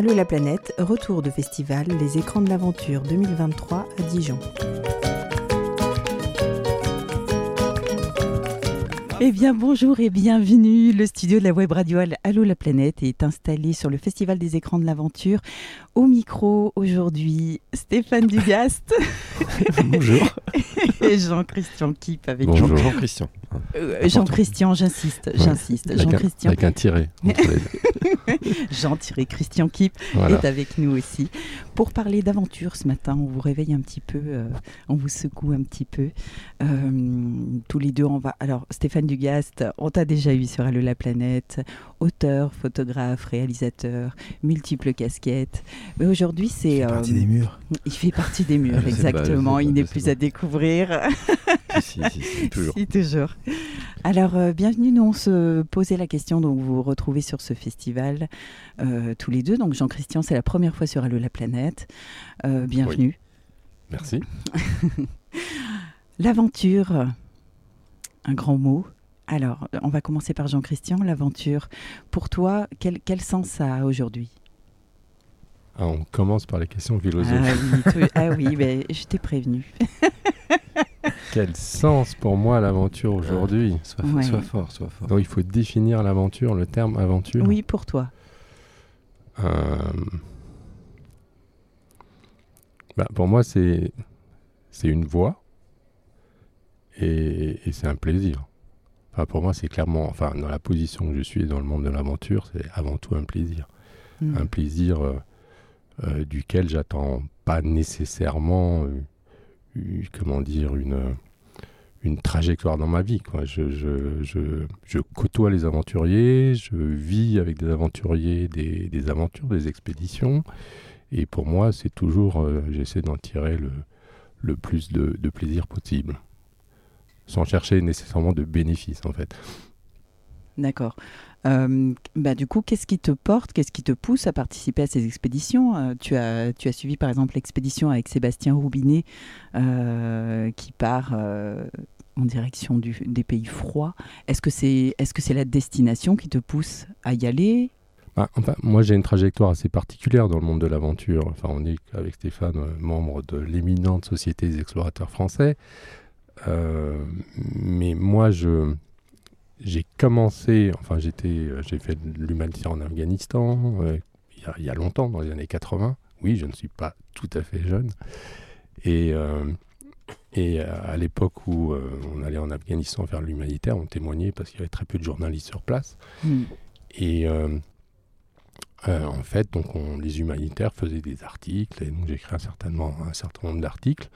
Allô la planète, retour de festival Les écrans de l'aventure 2023 à Dijon. Eh bien, bonjour et bienvenue. Le studio de la web radio Allô la planète est installé sur le Festival des écrans de l'aventure. Au micro aujourd'hui, Stéphane Dugast. bonjour. et Jean-Christian Kipp avec Bonjour Jean-Christian. Euh, Jean-Christian, j'insiste, j'insiste. Jean-Christian. Avec un tiré. Jean-Christian Kipp est avec nous aussi pour parler d'aventure ce matin. On vous réveille un petit peu, euh, on vous secoue un petit peu. Euh, tous les deux, on va. Alors, Stéphane Dugast, on t'a déjà eu sur Allo la planète, auteur, photographe, réalisateur, multiples casquettes. Mais aujourd'hui, c'est. Il fait partie des murs. Il fait partie des murs, exactement. il n'est plus à découvrir. si, si, si, toujours. Si, toujours. Alors, euh, bienvenue. Nous, on se posait la question, donc vous vous retrouvez sur ce festival euh, tous les deux. Donc, Jean-Christian, c'est la première fois sur Allo la planète. Euh, bienvenue. Merci. L'aventure, un grand mot. Alors, on va commencer par Jean-Christian. L'aventure, pour toi, quel, quel sens ça a aujourd'hui? Ah, On commence par les questions philosophiques. Ah oui, ah oui mais je t'ai prévenu. Quel sens pour moi l'aventure aujourd'hui? sois, fort, sois fort. Donc il faut définir l'aventure, le terme aventure. Oui, pour toi. Euh, bah, pour moi, c'est c'est une voie et, c'est un plaisir. Enfin, pour moi, c'est clairement, enfin, dans la position que je suis dans le monde de l'aventure, c'est avant tout un plaisir. Hmm. Un plaisir euh, euh, duquel j'attends pas nécessairement comment dire, une, une trajectoire dans ma vie. Quoi. Je, je, je, je, côtoie les aventuriers, je vis avec des aventuriers des, des aventures, des expéditions. Et pour moi, c'est toujours, euh, j'essaie d'en tirer le, le plus de, de, plaisir possible, sans chercher nécessairement de bénéfices en fait. D'accord. Euh, bah, du coup, qu'est-ce qui te porte, qu'est-ce qui te pousse à participer à ces expéditions? Euh, tu, as, tu as suivi par exemple l'expédition avec Sébastien Roubinet euh, qui part en direction du, des pays froids. Est-ce que c'est est -ce c'est la destination qui te pousse à y aller? Bah, enfin, moi, j'ai une trajectoire assez particulière dans le monde de l'aventure. Enfin, on est avec Stéphane membre de l'éminente Société des explorateurs français. Mais moi, je, j'ai commencé, enfin j'étais, euh, j'ai fait de l'humanitaire en Afghanistan euh, il, y a, longtemps, dans les années 80. Oui, je ne suis pas tout à fait jeune. Et, euh, et à l'époque où on allait en Afghanistan faire l'humanitaire, on témoignait parce qu'il y avait très peu de journalistes sur place. Hmm. Et en fait, donc on, les humanitaires faisaient des articles, et donc j'ai écrit un certain, un certain nombre d'articles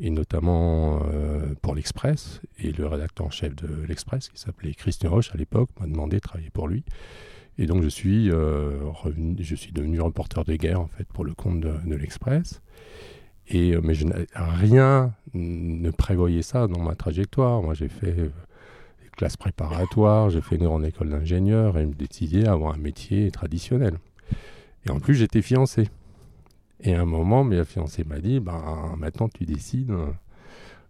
et notamment euh, pour l'Express. Et le rédacteur en chef de l'Express, qui s'appelait Christian Roche à l'époque, m'a demandé de travailler pour lui. Et donc je suis, euh, je devenu reporter de guerre en fait pour le compte de, l'Express. Et, euh, mais je rien ne prévoyait ça dans ma trajectoire. Moi j'ai fait des classes préparatoires, j'ai fait une grande école d'ingénieur et me décidé à avoir un métier traditionnel. Et en plus j'étais fiancé. Et à un moment, ma fiancée m'a dit ben, maintenant tu décides,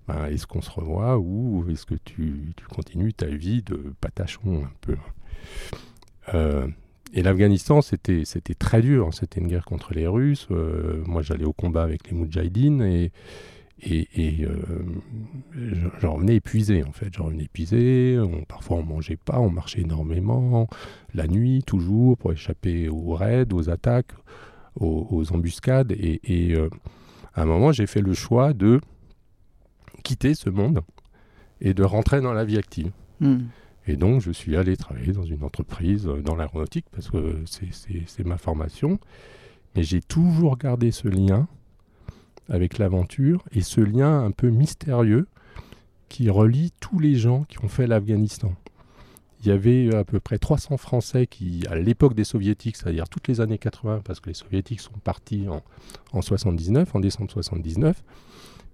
ben, est-ce qu'on se revoit ou est-ce que tu, continues ta vie de patachon un peu? Euh, Et l'Afghanistan, c'était, très dur. Hein. C'était une guerre contre les Russes. Euh, moi, j'allais au combat avec les Moudjahidines et euh, j'en revenais épuisé en fait. J'en revenais épuisé. On, parfois, on mangeait pas, on marchait énormément, la nuit toujours pour échapper aux raids, aux attaques aux, embuscades. Et, euh, à un moment, j'ai fait le choix de quitter ce monde et de rentrer dans la vie active. Hmm. Et donc, je suis allé travailler dans une entreprise euh, dans l'aéronautique parce que c'est ma formation. Mais j'ai toujours gardé ce lien avec l'aventure et ce lien un peu mystérieux qui relie tous les gens qui ont fait l'Afghanistan il y avait à peu près 300 Français qui, à l'époque des Soviétiques, c'est-à-dire toutes les années 80, parce que les Soviétiques sont partis en, en 79, en décembre 79,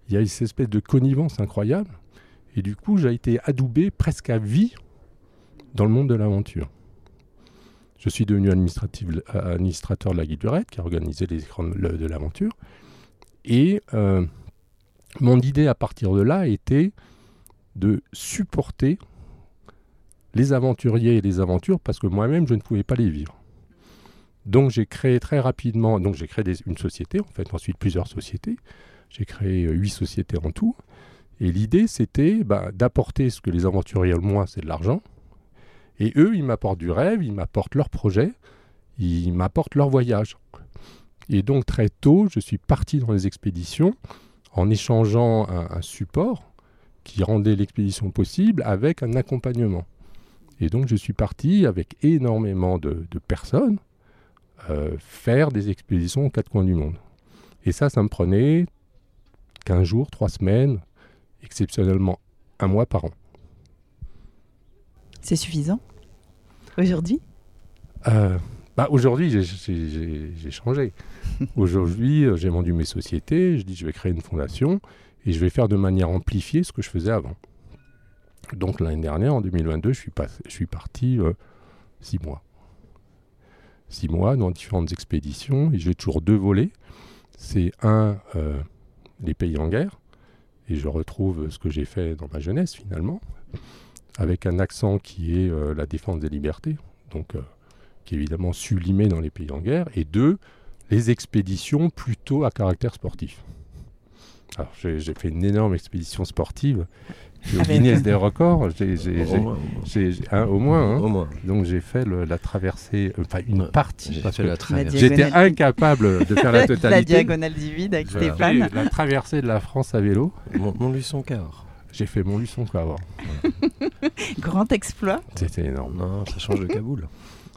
il y a une espèce de connivence incroyable. Et du coup, j'ai été adoubé presque à vie dans le monde de l'aventure. Je suis devenu administrateur de la Guide qui a organisé les écrans de l'aventure. Et euh, mon idée à partir de là était de supporter les aventuriers et les aventures parce que moi-même, je ne pouvais pas les vivre. Donc j'ai créé très rapidement, donc j'ai créé une société, en fait ensuite plusieurs sociétés. J'ai créé huit sociétés en tout. Et l'idée c'était bah, d'apporter ce que les aventuriers ont moins, c'est de l'argent. Et eux, ils m'apportent du rêve, ils m'apportent leur projet, ils m'apportent leur voyage. Et donc très tôt, je suis parti dans les expéditions en échangeant un, support qui rendait l'expédition possible avec un accompagnement. Et donc je suis parti avec énormément de, personnes euh, faire des expéditions aux quatre coins du monde. Et ça, ça me prenait 15 jours, 3 semaines, exceptionnellement un mois par an. C'est suffisant aujourd'hui? Euh, bah, Aujourd'hui, j'ai changé. aujourd'hui, euh, j'ai vendu mes sociétés, je dis je vais créer une fondation et je vais faire de manière amplifiée ce que je faisais avant. Donc l'année dernière, en 2022, je suis, je suis parti euh, six mois. Six mois dans différentes expéditions et j'ai toujours deux volets. C'est un, les pays en guerre, et je retrouve ce que j'ai fait dans ma jeunesse finalement, avec un accent qui est la défense des libertés, donc qui est évidemment sublimé dans les pays en guerre, et deux, les expéditions plutôt à caractère sportif. Alors, j'ai fait une énorme expédition sportive au Guinness des records. J'ai, au, moins, hein, au moins. Hein. Donc j'ai fait la traversée, enfin une partie. J'étais incapable de faire la totalité. la diagonale du vide avec Stéphane. La traversée de la France à vélo. Mon, Luçon Car. J'ai fait mon Luçon Car. Grand exploit. C'était énorme. Non, ça change de Kaboul.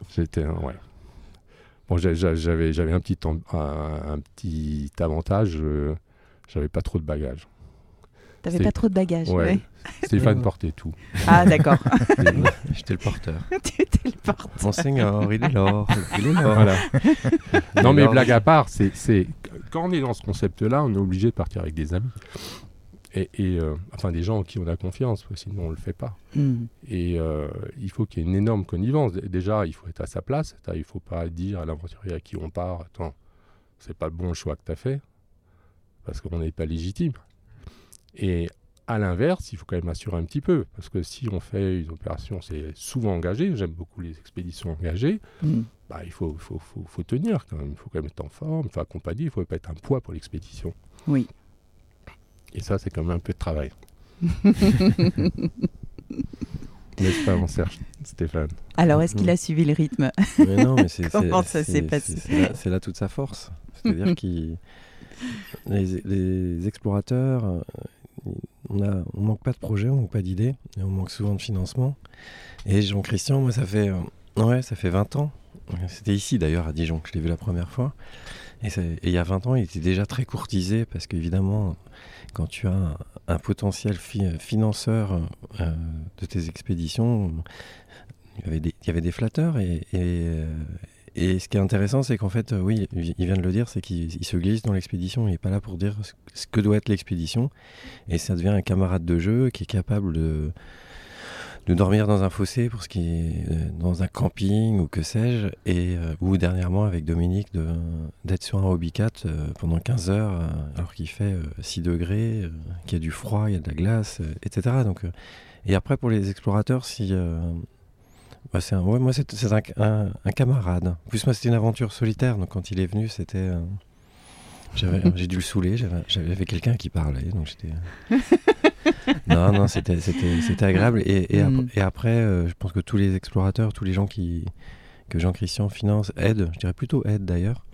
C'était ouais. Bon, j'avais j'avais un petit un, petit avantage. Euh, j'avais pas trop de bagages. T'avais pas trop de bagages. Ouais. Stéphane portait tout. Ah d'accord. J'étais le porteur. tu étais le porteur. Monseigneur, il est là. Il est là. Voilà. non mais blague à part, c'est quand on est dans ce concept-là, on est obligé de partir avec des amis et, euh, enfin des gens en qui on a confiance, sinon on le fait pas. Hmm. Et euh, il faut qu'il y ait une énorme connivence. Déjà, il faut être à sa place. Il faut pas dire à l'aventurier à qui on part, attends, c'est pas le bon choix que tu as fait, parce qu'on n'est pas légitime. Et à l'inverse, il faut quand même assurer un petit peu, parce que si on fait une opération, c'est souvent engagé, j'aime beaucoup les expéditions engagées, hmm. bah, il faut, faut, faut, faut, tenir quand même, il faut quand même être en forme, il faut accompagner, il ne faut pas être un poids pour l'expédition. Oui. Et ça, c'est quand même un peu de travail. N'est-ce pas, mon Serge Stéphane? Alors, est-ce qu'il a suivi le rythme? Non, mais c'est Comment ça s'est passé? C'est là, toute sa force. C'est-à-dire que les, explorateurs, on ne on manque pas de projets, on manque pas d'idées, on manque souvent de financement. Et Jean-Christian, moi, ça fait, euh, ouais, ça fait 20 ans. C'était ici, d'ailleurs, à Dijon, que je l'ai vu la première fois. Et, il y a 20 ans, il était déjà très courtisé, parce qu'évidemment, quand tu as un, potentiel financeur euh, de tes expéditions, il y avait des, il y avait des flatteurs et, euh, et, ce qui est intéressant, c'est qu'en fait, oui, il vient de le dire, c'est qu'il se glisse dans l'expédition, il n'est pas là pour dire ce que doit être l'expédition, et ça devient un camarade de jeu qui est capable de, de dormir dans un fossé pour ce qui est euh, dans un camping ou que sais-je, et euh, ou dernièrement avec Dominique d'être sur un hobbycat euh, pendant 15 heures alors qu'il fait 6 degrés, qu'il y a du froid, il y a de la glace, etc. Donc, et après pour les explorateurs, si bah, c'est un, ouais, moi c'est un, un, camarade. En plus moi c'était une aventure solitaire, donc quand il est venu c'était j'ai dû le saouler, j'avais quelqu'un qui parlait, donc j'étais. non, non, c'était agréable. Et, et, mm. après, euh, je pense que tous les explorateurs, tous les gens qui, que Jean-Christian finance, aident, je dirais plutôt aident d'ailleurs,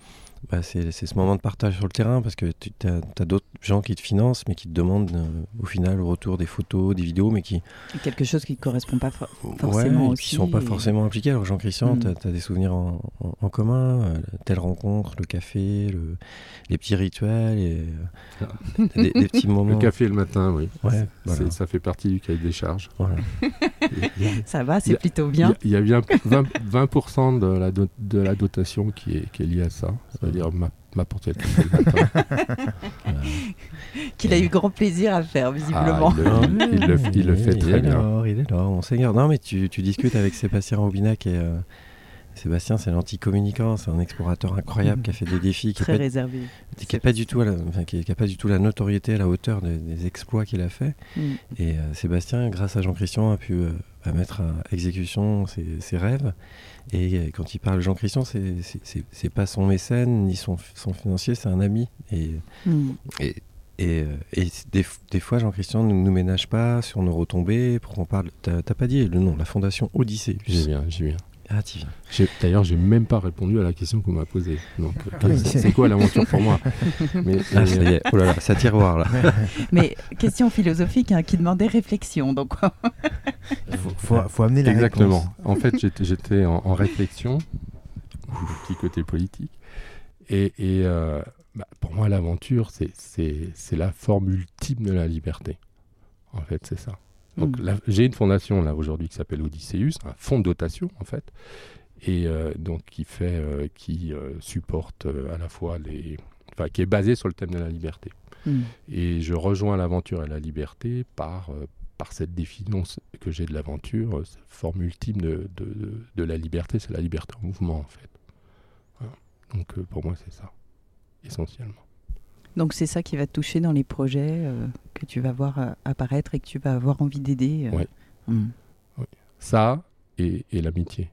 bah, c'est ce moment de partage sur le terrain parce que tu as, d'autres gens qui te financent mais qui te demandent euh, au final au retour des photos, des vidéos mais qui... Quelque chose qui ne correspond pas forcément ouais, qui ne sont pas forcément impliqués. Alors Jean-Christian, mm. tu as, des souvenirs en, commun, euh, telle rencontre, le café, le, les petits rituels, et, euh, des, petits moments... Le café le matin, oui. Ouais, Ça fait partie du cahier des charges. ça va, c'est plutôt bien. Il y, a bien 20%, de, la de la dotation qui est, qui est liée à ça dire ma, ma portière. Qu'il a eu grand plaisir à faire, visiblement. Ah, il, le, il, le, fait très bien. il est là, mon Seigneur. Non, mais tu, tu discutes avec Sébastien Robinac et, euh, Sébastien, c'est l'anti-communicant, c'est un explorateur incroyable qui a fait des défis, qui Très n'a réservé. pas, du tout la, enfin, qui, qui a pas du tout la notoriété à la hauteur des, des exploits qu'il a fait. Mm. Et euh, Sébastien, grâce à Jean-Christian, a pu euh, à mettre à exécution ses, ses rêves. Et euh, quand il parle de Jean-Christian, c'est- pas son mécène ni son, son financier, c'est un ami. Et, Mm. et, et, et des, fois, Jean-Christian ne nous ménage pas sur nos retombées pour qu'on parle. T'as pas dit le nom, la fondation Odyssée. J'y viens, j'y viens. Ah, tu viens. D'ailleurs, j'ai même pas répondu à la question qu'on m'a posée. Donc, euh, Oui, c'est quoi l'aventure pour moi? Mais, Ah, ça y est. Oh là là, ça tiroir là. Mais question philosophique hein, qui demandait réflexion. Donc, Il faut, faut- faut amener la Exactement. réponse. En fait, j'étais- en, en réflexion, petit côté politique. Et, et, euh, bah, pour moi, l'aventure, c'est la forme ultime de la liberté. En fait, c'est ça. Donc, Mm. là, j'ai une fondation là aujourd'hui qui s'appelle Odysseus, un fonds de dotation en fait, et euh, donc qui fait, euh, qui euh, supporte à la fois les, enfin, qui est basé sur le thème de la liberté. Mm. Et je rejoins l'aventure et la liberté par, par cette définition que j'ai de l'aventure, cette forme ultime de, de, de- de la liberté, c'est la liberté en mouvement en fait. Voilà. Donc pour moi c'est ça, essentiellement. Donc c'est ça qui va te toucher dans les projets euh, que tu vas voir euh, apparaître et que tu vas avoir envie d'aider. euh. Ouais. Mm. Ça et, et l'amitié.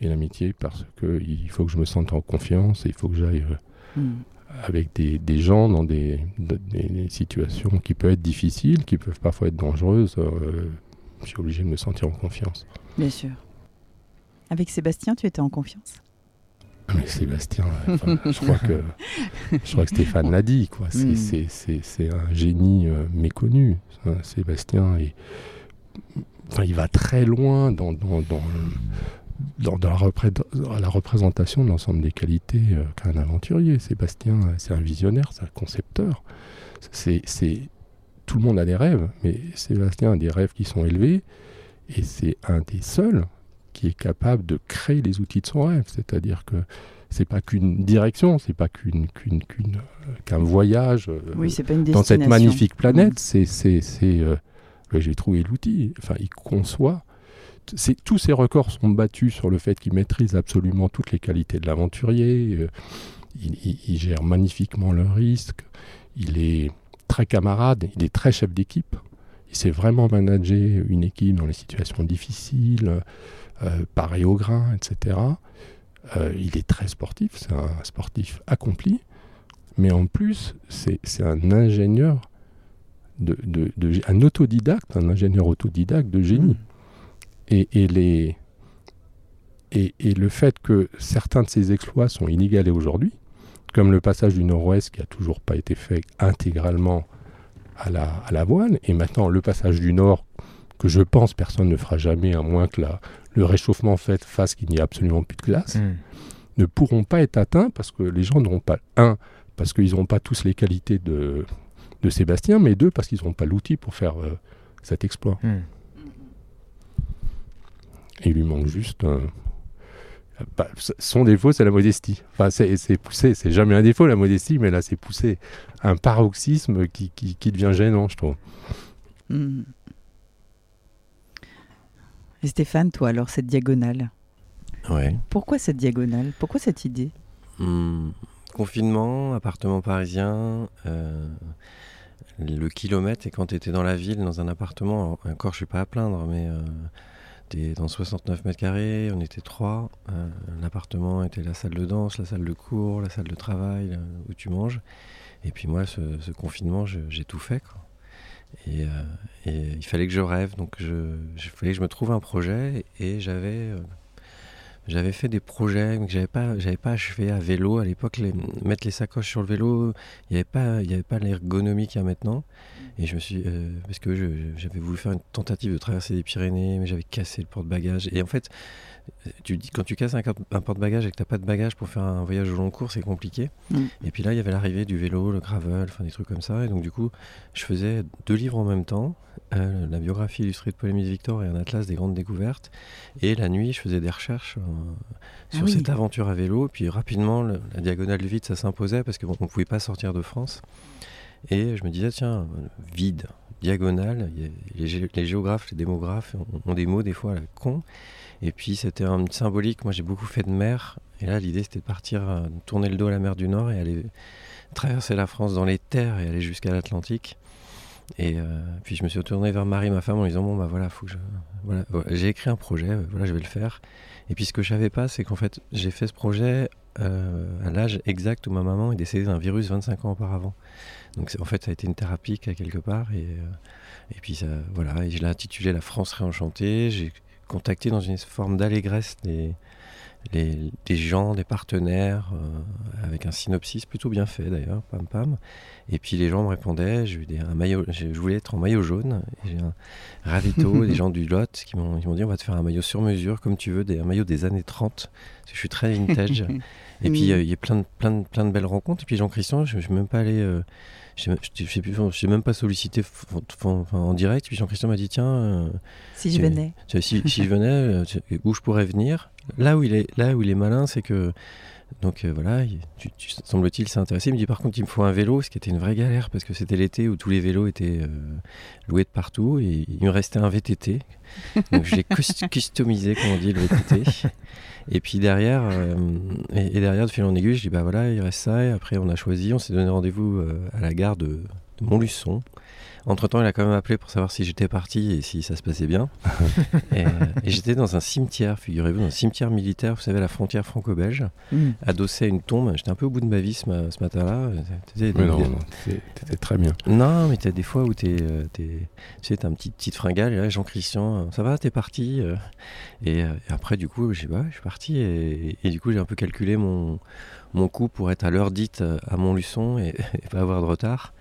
Et l'amitié parce que il faut que je me sente en confiance et il faut que j'aille euh, Mm. avec des, des gens dans des, de- des- des situations qui peuvent être difficiles, qui peuvent parfois être dangereuses. je suis obligé de me sentir en confiance. Bien sûr. Avec Sébastien, tu étais en confiance? Mais Sébastien, enfin, je crois que je crois que Stéphane l'a dit, quoi. C'est Mm. un génie euh, méconnu. ça, Sébastien, et, enfin, il va très loin dans, dans, dans, le- dans- dans la, repré- dans la représentation de l'ensemble des qualités euh, qu'a un aventurier. Sébastien, c'est un visionnaire, c'est un concepteur. C'est- tout le monde a des rêves, mais Sébastien a des rêves qui sont élevés, et c'est un des seuls qui est capable de créer les outils de son rêve. C'est-à-dire que c'est pas qu'une direction, c'est pas qu'une qu'une qu'une euh, qu'un voyage euh, Oui, pas une dans cette magnifique planète. Mm. C'est c'est c'est euh, j'ai trouvé l'outil. Enfin, il conçoit. Tous ces records sont battus sur le fait qu'il maîtrise absolument toutes les qualités de l'aventurier. il, il- il gère magnifiquement le risque. Il est très camarade. Il est très chef d'équipe. Il sait vraiment manager une équipe dans les situations difficiles, euh, pareil au grain, etc. Euh, il est très sportif, c'est un sportif accompli, mais en plus, c'est un ingénieur, de, de- de- un autodidacte, un ingénieur autodidacte de génie. Et, et les, et, et le fait que certains de ces exploits sont inégalés aujourd'hui, comme le passage du Nord-Ouest qui a toujours pas été fait intégralement à la, à la voile, et maintenant le passage du Nord, que je pense personne ne fera jamais, à moins que la, le réchauffement fait fasse qu'il n'y ait absolument plus de glace, Mm. ne pourront pas être atteints parce que les gens n'auront pas, un, parce qu'ils n'auront pas tous les qualités de, de Sébastien, mais deux, parce qu'ils n'auront pas l'outil pour faire euh, cet exploit. Mm. Et il lui manque juste un- bah, s- son défaut, c'est la modestie. Enfin, c'est c'est poussé, c'est jamais un défaut la modestie, mais là c'est poussé. Un paroxysme qui, qui, qui devient gênant, je trouve. Mm. Et Stéphane, toi, alors, cette diagonale? Ouais. Pourquoi cette diagonale? Pourquoi cette idée? Hmm, Confinement, appartement parisien, euh, le kilomètre, et quand tu étais dans la ville, dans un appartement, encore je suis pas à plaindre, mais tu es dans 69 mètres carrés, on était trois, euh, l'appartement était la salle de danse, la salle de cours, la salle de travail, là, où tu manges, et puis moi, ce, confinement, je- j'ai tout fait, euh, et il fallait que je rêve, donc je, il fallait que je me trouve un projet, et j'avais... euh, fait des projets mais que j'avais pas, pas achevé à vélo à l'époque. Mettre les sacoches sur le vélo, il n'y avait pas, avait pas l'ergonomie qu'il y a maintenant. Et je me suis, euh, parce que j'avais voulu faire une tentative de traverser les Pyrénées, mais j'avais cassé le porte-bagages. Et en fait, tu dis quand tu casses un, un porte-bagages et que t'as pas de bagages pour faire un voyage au long cours, c'est compliqué. Mm. Et puis là, il y avait l'arrivée du vélo, le gravel, enfin des trucs comme ça. Et donc du coup, je faisais deux livres en même temps, euh, la biographie illustrée de Polémis Victor et un atlas des grandes découvertes. Et la nuit, je faisais des recherches euh, sur Ah oui. cette aventure à vélo. Et puis rapidement, le- la diagonale du vide, ça s'imposait parce qu'on ne pouvait pas sortir de France. Et je me disais, tiens, vide, diagonale, les, géographes, les démographes ont, des mots des fois à la con. Et puis c'était un symbolique, moi j'ai beaucoup fait de mer, et là l'idée c'était de partir, tourner le dos à la mer du Nord et aller traverser la France dans les terres et aller jusqu'à l'Atlantique. Et puis je me suis retourné vers Marie, ma femme, en disant bon bah voilà, faut que j'ai écrit un projet, voilà, je vais le faire. Et puis ce que je savais pas, c'est qu'en fait, j'ai fait ce projet euh, à l'âge exact où ma maman est décédée d'un virus 25 ans auparavant. Donc en fait, ça a été une thérapie quelque part. Et, euh, et puis ça, voilà, et je l'ai intitulé La France réenchantée. J'ai contacté dans une forme d'allégresse des, des gens, des partenaires, euh, avec un synopsis plutôt bien fait d'ailleurs, pam pam. Et puis les gens me répondaient, je, un maillot, je voulais être en maillot jaune. J'ai un ravito, des gens du Lot qui m'ont dit on va te faire un maillot sur mesure comme tu veux, des, un maillot des années 30. je suis très vintage. et puis euh, il y a plein de, plein, de, plein de belles rencontres. Et puis Jean-Christian, je ne suis même pas allé. Euh, je n'ai même pas sollicité en direct. Puis Jean-Christian m'a dit tiens. si je venais. Si, si, je venais, où je pourrais venir? Là où il est, là où il est malin, c'est que donc euh, voilà, tu, semble-t-il s'est intéressé. Il me dit par contre il me faut un vélo, ce qui était une vraie galère parce que c'était l'été où tous les vélos étaient euh, loués de partout et il me restait un VTT. Donc je l'ai customisé, comme on dit, le VTT. Et puis derrière, euh, et, derrière de fil en aiguille, je dis bah voilà, il reste ça. Et après on a choisi, on s'est donné rendez-vous à la gare de Montluçon. Entre-temps, il a quand même appelé pour savoir si j'étais parti et si ça se passait bien. et, j'étais dans un cimetière, figurez-vous, dans un cimetière militaire, vous savez, la frontière franco-belge, mm. adossé à une tombe. J'étais un peu au bout de ma vie ce, matin-là. non, t'étais très bien. Non, mais t'as des fois où t'es, euh, tu sais, t'as un petit petite fringale, et là, Jean-Christian, ça va, t'es parti euh et, après, du coup, j'ai bah, je suis parti et, du coup, j'ai un peu calculé mon, mon coup pour être à l'heure dite à Montluçon et, et pas avoir de retard.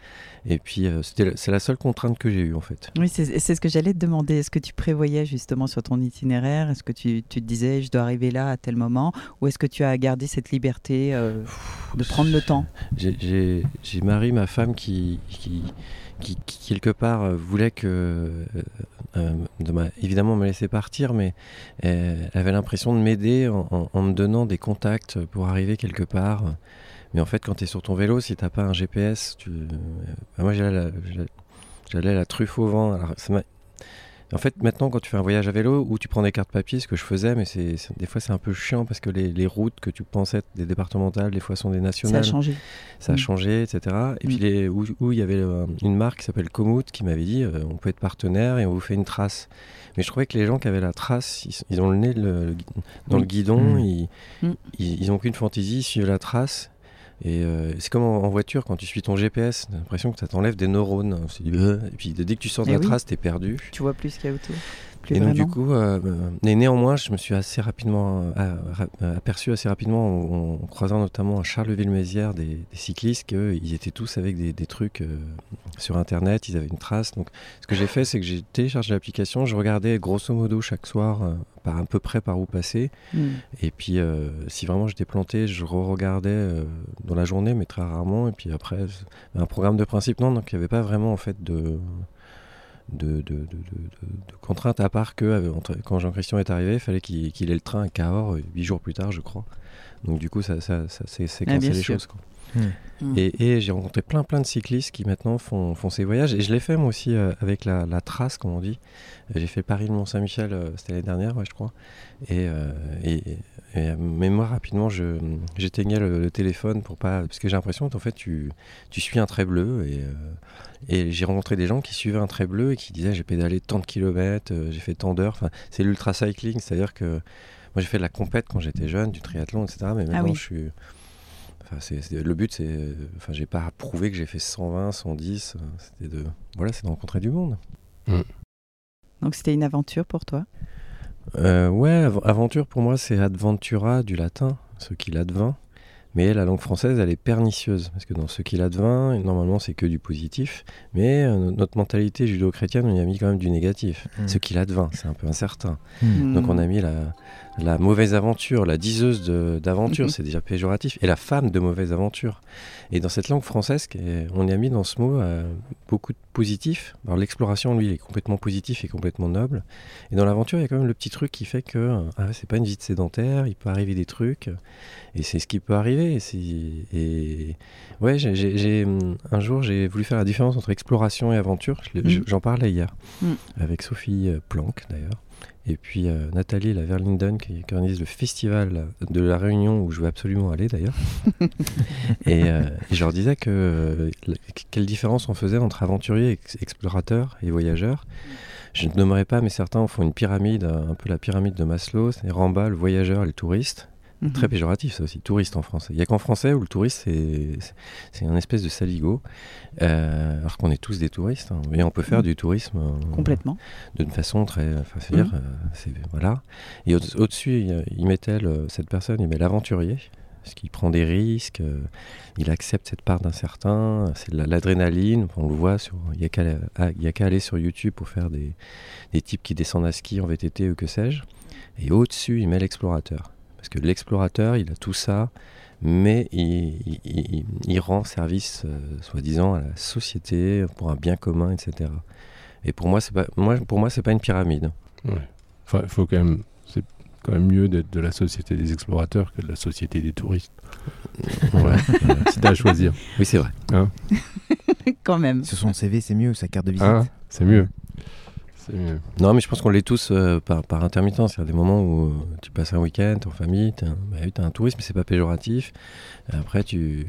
Et puis, euh, c'est la seule contrainte que j'ai eue, en fait. Oui, c'est ce que j'allais te demander. Est-ce que tu prévoyais justement sur ton itinéraire Est-ce que tu, tu, te disais, je dois arriver là à tel moment Ou est-ce que tu as gardé cette liberté euh, de prendre le temps? J'ai Marie, ma femme, qui, qui, qui, quelque part, euh, voulait que. évidemment, me laisser partir, mais elle avait l'impression de m'aider en, en, me donnant des contacts pour arriver quelque part. Mais en fait, quand tu es sur ton vélo, si t'as pas un GPS, tu... Bah, moi j'allais la, la truffe au vent. Alors, en fait, maintenant, quand tu fais un voyage à vélo, ou tu prends des cartes papier, ce que je faisais, mais c'est des fois c'est un peu chiant parce que les, les, routes que tu pensais être des départementales, des fois sont des nationales. Ça a changé. Ça a mm. changé, etc. Et puis mm. les, où, il y avait euh, une marque qui s'appelle Komoot qui m'avait dit euh, on peut être partenaire et on vous fait une trace. Mais je trouvais que les gens qui avaient la trace, ils, ont le nez dans le guidon, ils, ils, ont qu'une fantaisie, ils suivent la trace. Et euh, c'est comme en, voiture, quand tu suis ton GPS, t'as l'impression que ça t'enlève des neurones. Et puis dès que tu sors de la eh trace, t'es perdu. Tu vois plus ce qu'il y a autour. Et donc du coup, euh, néanmoins, je me suis assez rapidement euh, aperçu assez rapidement en, croisant notamment à Charleville-Mézières des, cyclistes qu'ils étaient tous avec des, trucs sur Internet, ils avaient une trace. Donc ce que j'ai fait, c'est que j'ai téléchargé l'application, je regardais grosso modo chaque soir par à peu près par où passer. Hmm. Et puis, euh, si vraiment j'étais planté, je re-regardais euh, dans la journée, mais très rarement. Et puis après, un programme de principe, non, donc il n'y avait pas vraiment en fait de, de, de, de, contraintes à part que euh, quand Jean-Christian est arrivé, il fallait qu'il ait le train à Cahors, huit jours plus tard, je crois. Donc du coup, ça, ça, ça c'est ah, les choses. Quoi. Hmm. Et, j'ai rencontré plein plein de cyclistes qui maintenant font, font ces voyages. Et je l'ai fait moi aussi avec la, la, trace, comme on dit. J'ai fait Paris-Mont-Saint-Michel, euh, c'était l'année dernière, je crois. Et, euh, et, mais moi, rapidement, j'éteignais le, le, téléphone pour pas. Parce que j'ai l'impression qu'en fait, tu, tu suis un trait bleu. Et, euh, et j'ai rencontré des gens qui suivaient un trait bleu et qui disaient j'ai pédalé tant de kilomètres, j'ai fait tant d'heures. Enfin, c'est l'ultra cycling, c'est-à-dire que moi, j'ai fait de la compète quand j'étais jeune, du triathlon, etc. Mais ah maintenant, je suis. Enfin, le but, c'est. Enfin, j'ai pas prouvé que j'ai fait 120, 110. C'était de. Voilà, c'est de rencontrer du monde. Mmh. Donc c'était une aventure pour toi? Euh, Ouais, aventure pour moi c'est adventura du latin, ce qu'il advint. Mais la langue française, elle est pernicieuse, parce que dans ce qu'il advint, normalement, c'est que du positif. Mais euh, notre mentalité judéo-chrétienne, on y a mis quand même du négatif. Hmm. Ce qu'il advint, c'est un peu incertain. Hmm. Donc on a mis la, la mauvaise aventure, la diseuse d'aventure, c'est déjà péjoratif, et la femme de mauvaise aventure. Et dans cette langue française, on y a mis dans ce mot euh, beaucoup de positif. Alors l'exploration, lui, il est complètement positif et complètement noble. Et dans l'aventure, il y a quand même le petit truc qui fait que ah, c'est pas une vie de sédentaire, il peut arriver des trucs. Et c'est ce qui peut arriver. Et, ouais, j'ai- un jour, j'ai voulu faire la différence entre exploration et aventure. Je Mm. J'en parlais hier Mm. avec Sophie euh, Planck d'ailleurs. Et puis euh, Nathalie Laverlinden qui, qui organise le festival de la Réunion où je veux absolument aller d'ailleurs. et, euh, et je leur disais que euh, la- quelle différence on faisait entre aventurier, ex- explorateur et voyageur. Je ne nommerai pas, mais certains font une pyramide, un peu la pyramide de Maslow. C'est bas le voyageur et le touriste. Mhm. Très péjoratif ça aussi, touriste en français. Il n'y a qu'en français où le touriste c'est un espèce de saligo, euh, alors qu'on est tous des touristes. hein. Mais on peut faire Mhm. du tourisme euh, Complètement. d'une façon très. Enfin, c'est-à-dire, Mhm. euh, c'est- voilà. Et au- au-dessus, il, il mettait le- cette personne, il met l'aventurier, parce qu'il prend des risques, euh, il accepte cette part d'incertain, c'est de la- l'adrénaline. On le voit sur. Il n'y a qu'à aller sur YouTube pour faire des, des types qui descendent à ski en VTT ou que sais-je. Et au-dessus, il met l'explorateur. Parce que l'explorateur, il a tout ça, mais il, il- il- il rend service, euh, soi-disant, à la société, pour un bien commun, etc. Et pour moi, c'est pas, moi, pour moi, c'est pas une pyramide. Ouais. Enfin, il faut quand même. C'est quand même mieux d'être de la société des explorateurs que de la société des touristes. Ouais. si t'as à choisir. Oui, c'est vrai. Quand même. Sur son CV, c'est mieux, sa carte de visite. Hein c'est mieux. C'est mieux. Non, mais je pense qu'on l'est tous euh, par, par intermittence. Il y a des moments où tu passes un week-end en famille, tu un, bah t'as un tourisme, mais c'est pas péjoratif. Et après, tu,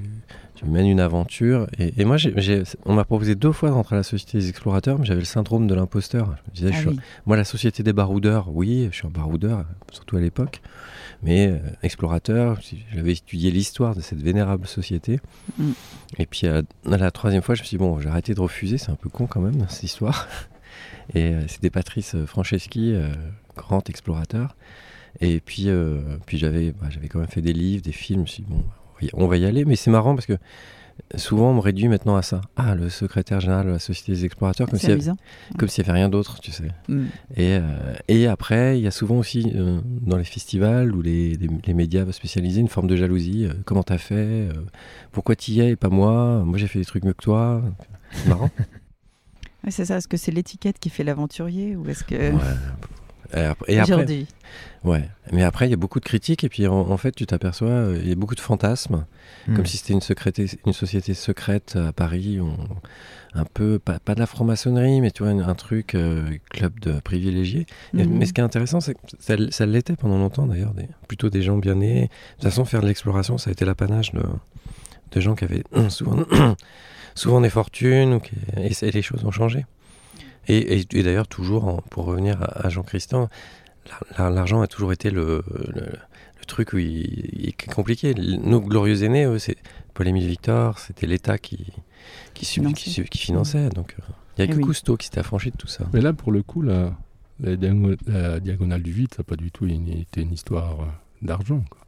tu mènes une aventure. Et, et moi, j'ai- j'ai- on m'a proposé deux fois de rentrer à la Société des explorateurs, mais j'avais le syndrome de l'imposteur. Je me disais, Ah je suis- oui. moi, la Société des baroudeurs, oui, je suis un baroudeur, surtout à l'époque. Mais euh, explorateur, j'avais étudié l'histoire de cette vénérable société. Mm. Et puis, à, à la troisième fois, je me suis dit, bon, j'ai arrêté de refuser, c'est un peu con quand même, cette histoire. Et euh, c'était Patrice Franceschi, euh, grand explorateur. Et puis, euh, puis j'avais, bah, quand même fait des livres, des films. Je me suis dit, bon, on va y- aller. Mais c'est marrant parce que souvent on me réduit maintenant à ça. Ah, le secrétaire général de la Société des explorateurs, comme s'il avait- n'y avait rien d'autre, tu sais. Mm. Et, euh, et après, il y a souvent aussi euh, dans les festivals ou les, les, les médias spécialisés une forme de jalousie. Euh, comment t'as fait? Euh, Pourquoi t'y es et pas moi? Moi j'ai fait des trucs mieux que toi. C'est marrant. Ouais, c'est ça. Est-ce que c'est l'étiquette qui fait l'aventurier ou est-ce que Ouais. Et après, et après- aujourd'hui? ouais. Mais après, il y a beaucoup de critiques et puis en, en fait, tu t'aperçois, euh, il y a beaucoup de fantasmes, Hmm. comme si c'était une, secrété- une société secrète à Paris, on- un peu, pas, pas de la franc-maçonnerie, mais tu vois, un, un truc, euh, club de privilégiés. Et- Mhm. Mais ce qui est intéressant, c'est que ça, ça l'était pendant longtemps d'ailleurs, des- plutôt des gens bien nés. De toute façon, faire de l'exploration, ça a été l'apanage de, de gens qui avaient souvent, souvent des fortunes, ou qui, et, les choses ont changé. Et, et- et d'ailleurs, toujours, en- pour revenir à, à Jean Christian, la- la- l'argent a toujours été le, le, le truc où il, il est compliqué. Nos glorieux aînés, eux, c'est Paul-Émile Victor, c'était l'État qui, qui, sub- Finançait. qui, sub- qui finançait. Donc, euh, il n'y a Eh que oui. Cousteau qui s'était affranchi de tout ça. Mais là, pour le coup, la, la, diago- la diagonale du vide, ça n'a pas du tout une- été une histoire euh, d'argent. quoi.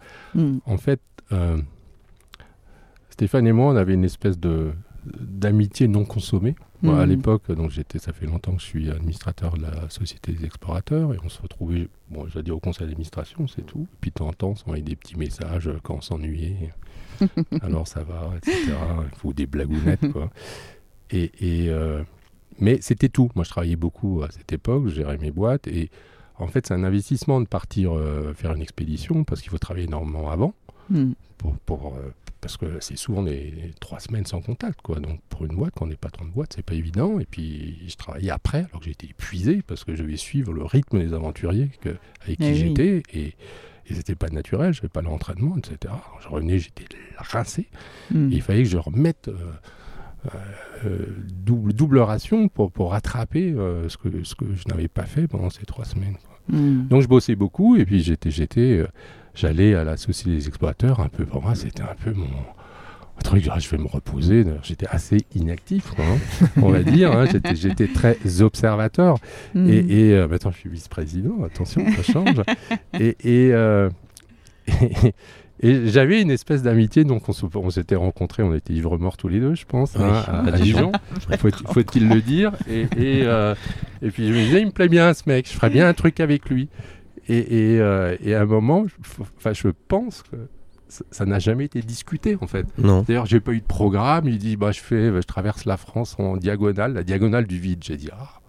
Mm. En fait, euh, Stéphane et moi, on avait une espèce de d'amitié non consommée. Moi, à Mhm. l'époque, donc j'étais, ça fait longtemps que je suis administrateur de la Société des explorateurs et on se retrouvait, bon, je dire au conseil d'administration, c'est tout. Et puis de temps en temps, on s'envoyait des petits messages quand on s'ennuyait. Alors ça va, etc. Il faut des blagounettes, quoi. Et, et, euh, mais c'était tout. Moi, je travaillais beaucoup à cette époque, je gérais mes boîtes et en fait, c'est un investissement de partir euh, faire une expédition parce qu'il faut travailler énormément avant Mm. pour, pour, euh, parce que c'est souvent des, trois semaines sans contact, quoi. Donc pour une boîte, quand on n'est patron de boîte, c'est pas évident. Et puis je travaillais après, alors que j'étais épuisé parce que je devais suivre le rythme des aventuriers que- avec qui Eh oui. j'étais et, et c'était pas naturel. J'avais pas l'entraînement, etc. Alors, je revenais, j'étais rincé. Mm. Et il fallait que je remette euh, euh, euh, double, double ration pour, pour rattraper euh, ce, que, ce que je n'avais pas fait pendant ces trois semaines. quoi. Mm. Donc je bossais beaucoup et puis j'étais, j'étais, j'allais à la Société des exploiteurs. Un peu pour moi, c'était un peu mon truc. je vais me reposer. J'étais assez inactif, quoi, hein, on va dire. hein. J'étais, j'étais très observateur. Mm. Et, et, euh, maintenant, je suis vice-président. Attention, ça change. et et, euh, et- et j'avais une espèce d'amitié. Donc on, s'était rencontrés. On était ivres morts tous les deux, je pense, Oui, hein, à, Dijon. Faut, faut-il le dire et, et, euh, et puis je me disais, il me plaît bien ce mec, je ferais bien un truc avec lui. Et, et, euh, et à un moment, je, enfin, je pense que ça- n'a jamais été discuté en fait. Non. D'ailleurs, j'ai pas eu de programme. Il dit, bah, je fais, je traverse la France en diagonale, la diagonale du vide. J'ai dit, ah,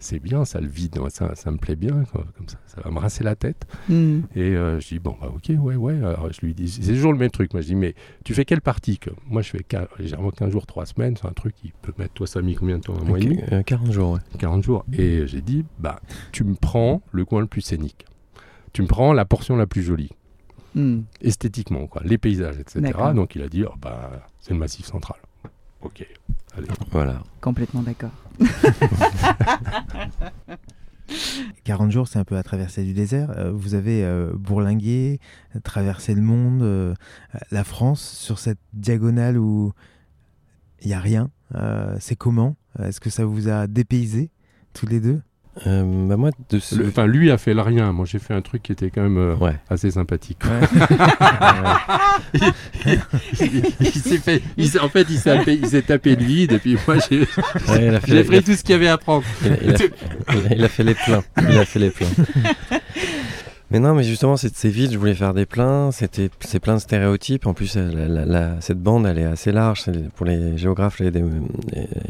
c'est bien ça, le vide, ça, ça me plaît bien, quoi, comme ça, ça va me rincer la tête. Hmm. Et euh, je dis, bon, bah, ok, ouais, ouais. Alors, je lui dis, c'est toujours le même truc. Moi, je dis, mais tu fais quelle partie que Moi, je fais quin- légèrement 15 jours, 3 semaines. C'est un truc qui peut mettre, toi, ça a mis combien de temps? Un mois et demi? Euh, 40 jours, ouais. 40 jours. Et j'ai dit, bah, tu me prends le coin le plus scénique. Tu me prends la portion la plus jolie, Hmm. esthétiquement, quoi, les paysages, etc. Donc il a dit, oh, bah, c'est le massif central. Ok, allez. Voilà. Complètement d'accord. 40 jours, c'est un peu la traversée du désert. Euh, vous avez euh, bourlingué, traversé le monde, euh, la France, sur cette diagonale où il n'y a rien. Euh, c'est comment? Est-ce que ça vous a dépaysé, tous les deux? Euh, bah, moi, de ce... Le- Enfin, lui a fait le rien. Moi, j'ai fait un truc qui était quand même euh, Ouais. assez sympathique. Ouais. il, il s'est fait, il en fait, il s'est tapé, il s'est tapé le vide. Et puis moi, j'ai Ouais, il a fait, j'ai il pris a- tout ce qu'il y avait à prendre. il a- il a- il a- il a fait les pleins. Il a fait les pleins. Mais non, mais justement, c'est vite, je voulais faire des pleins, c'était c'est plein de stéréotypes. En plus, cette bande, elle est assez large. Pour les géographes les-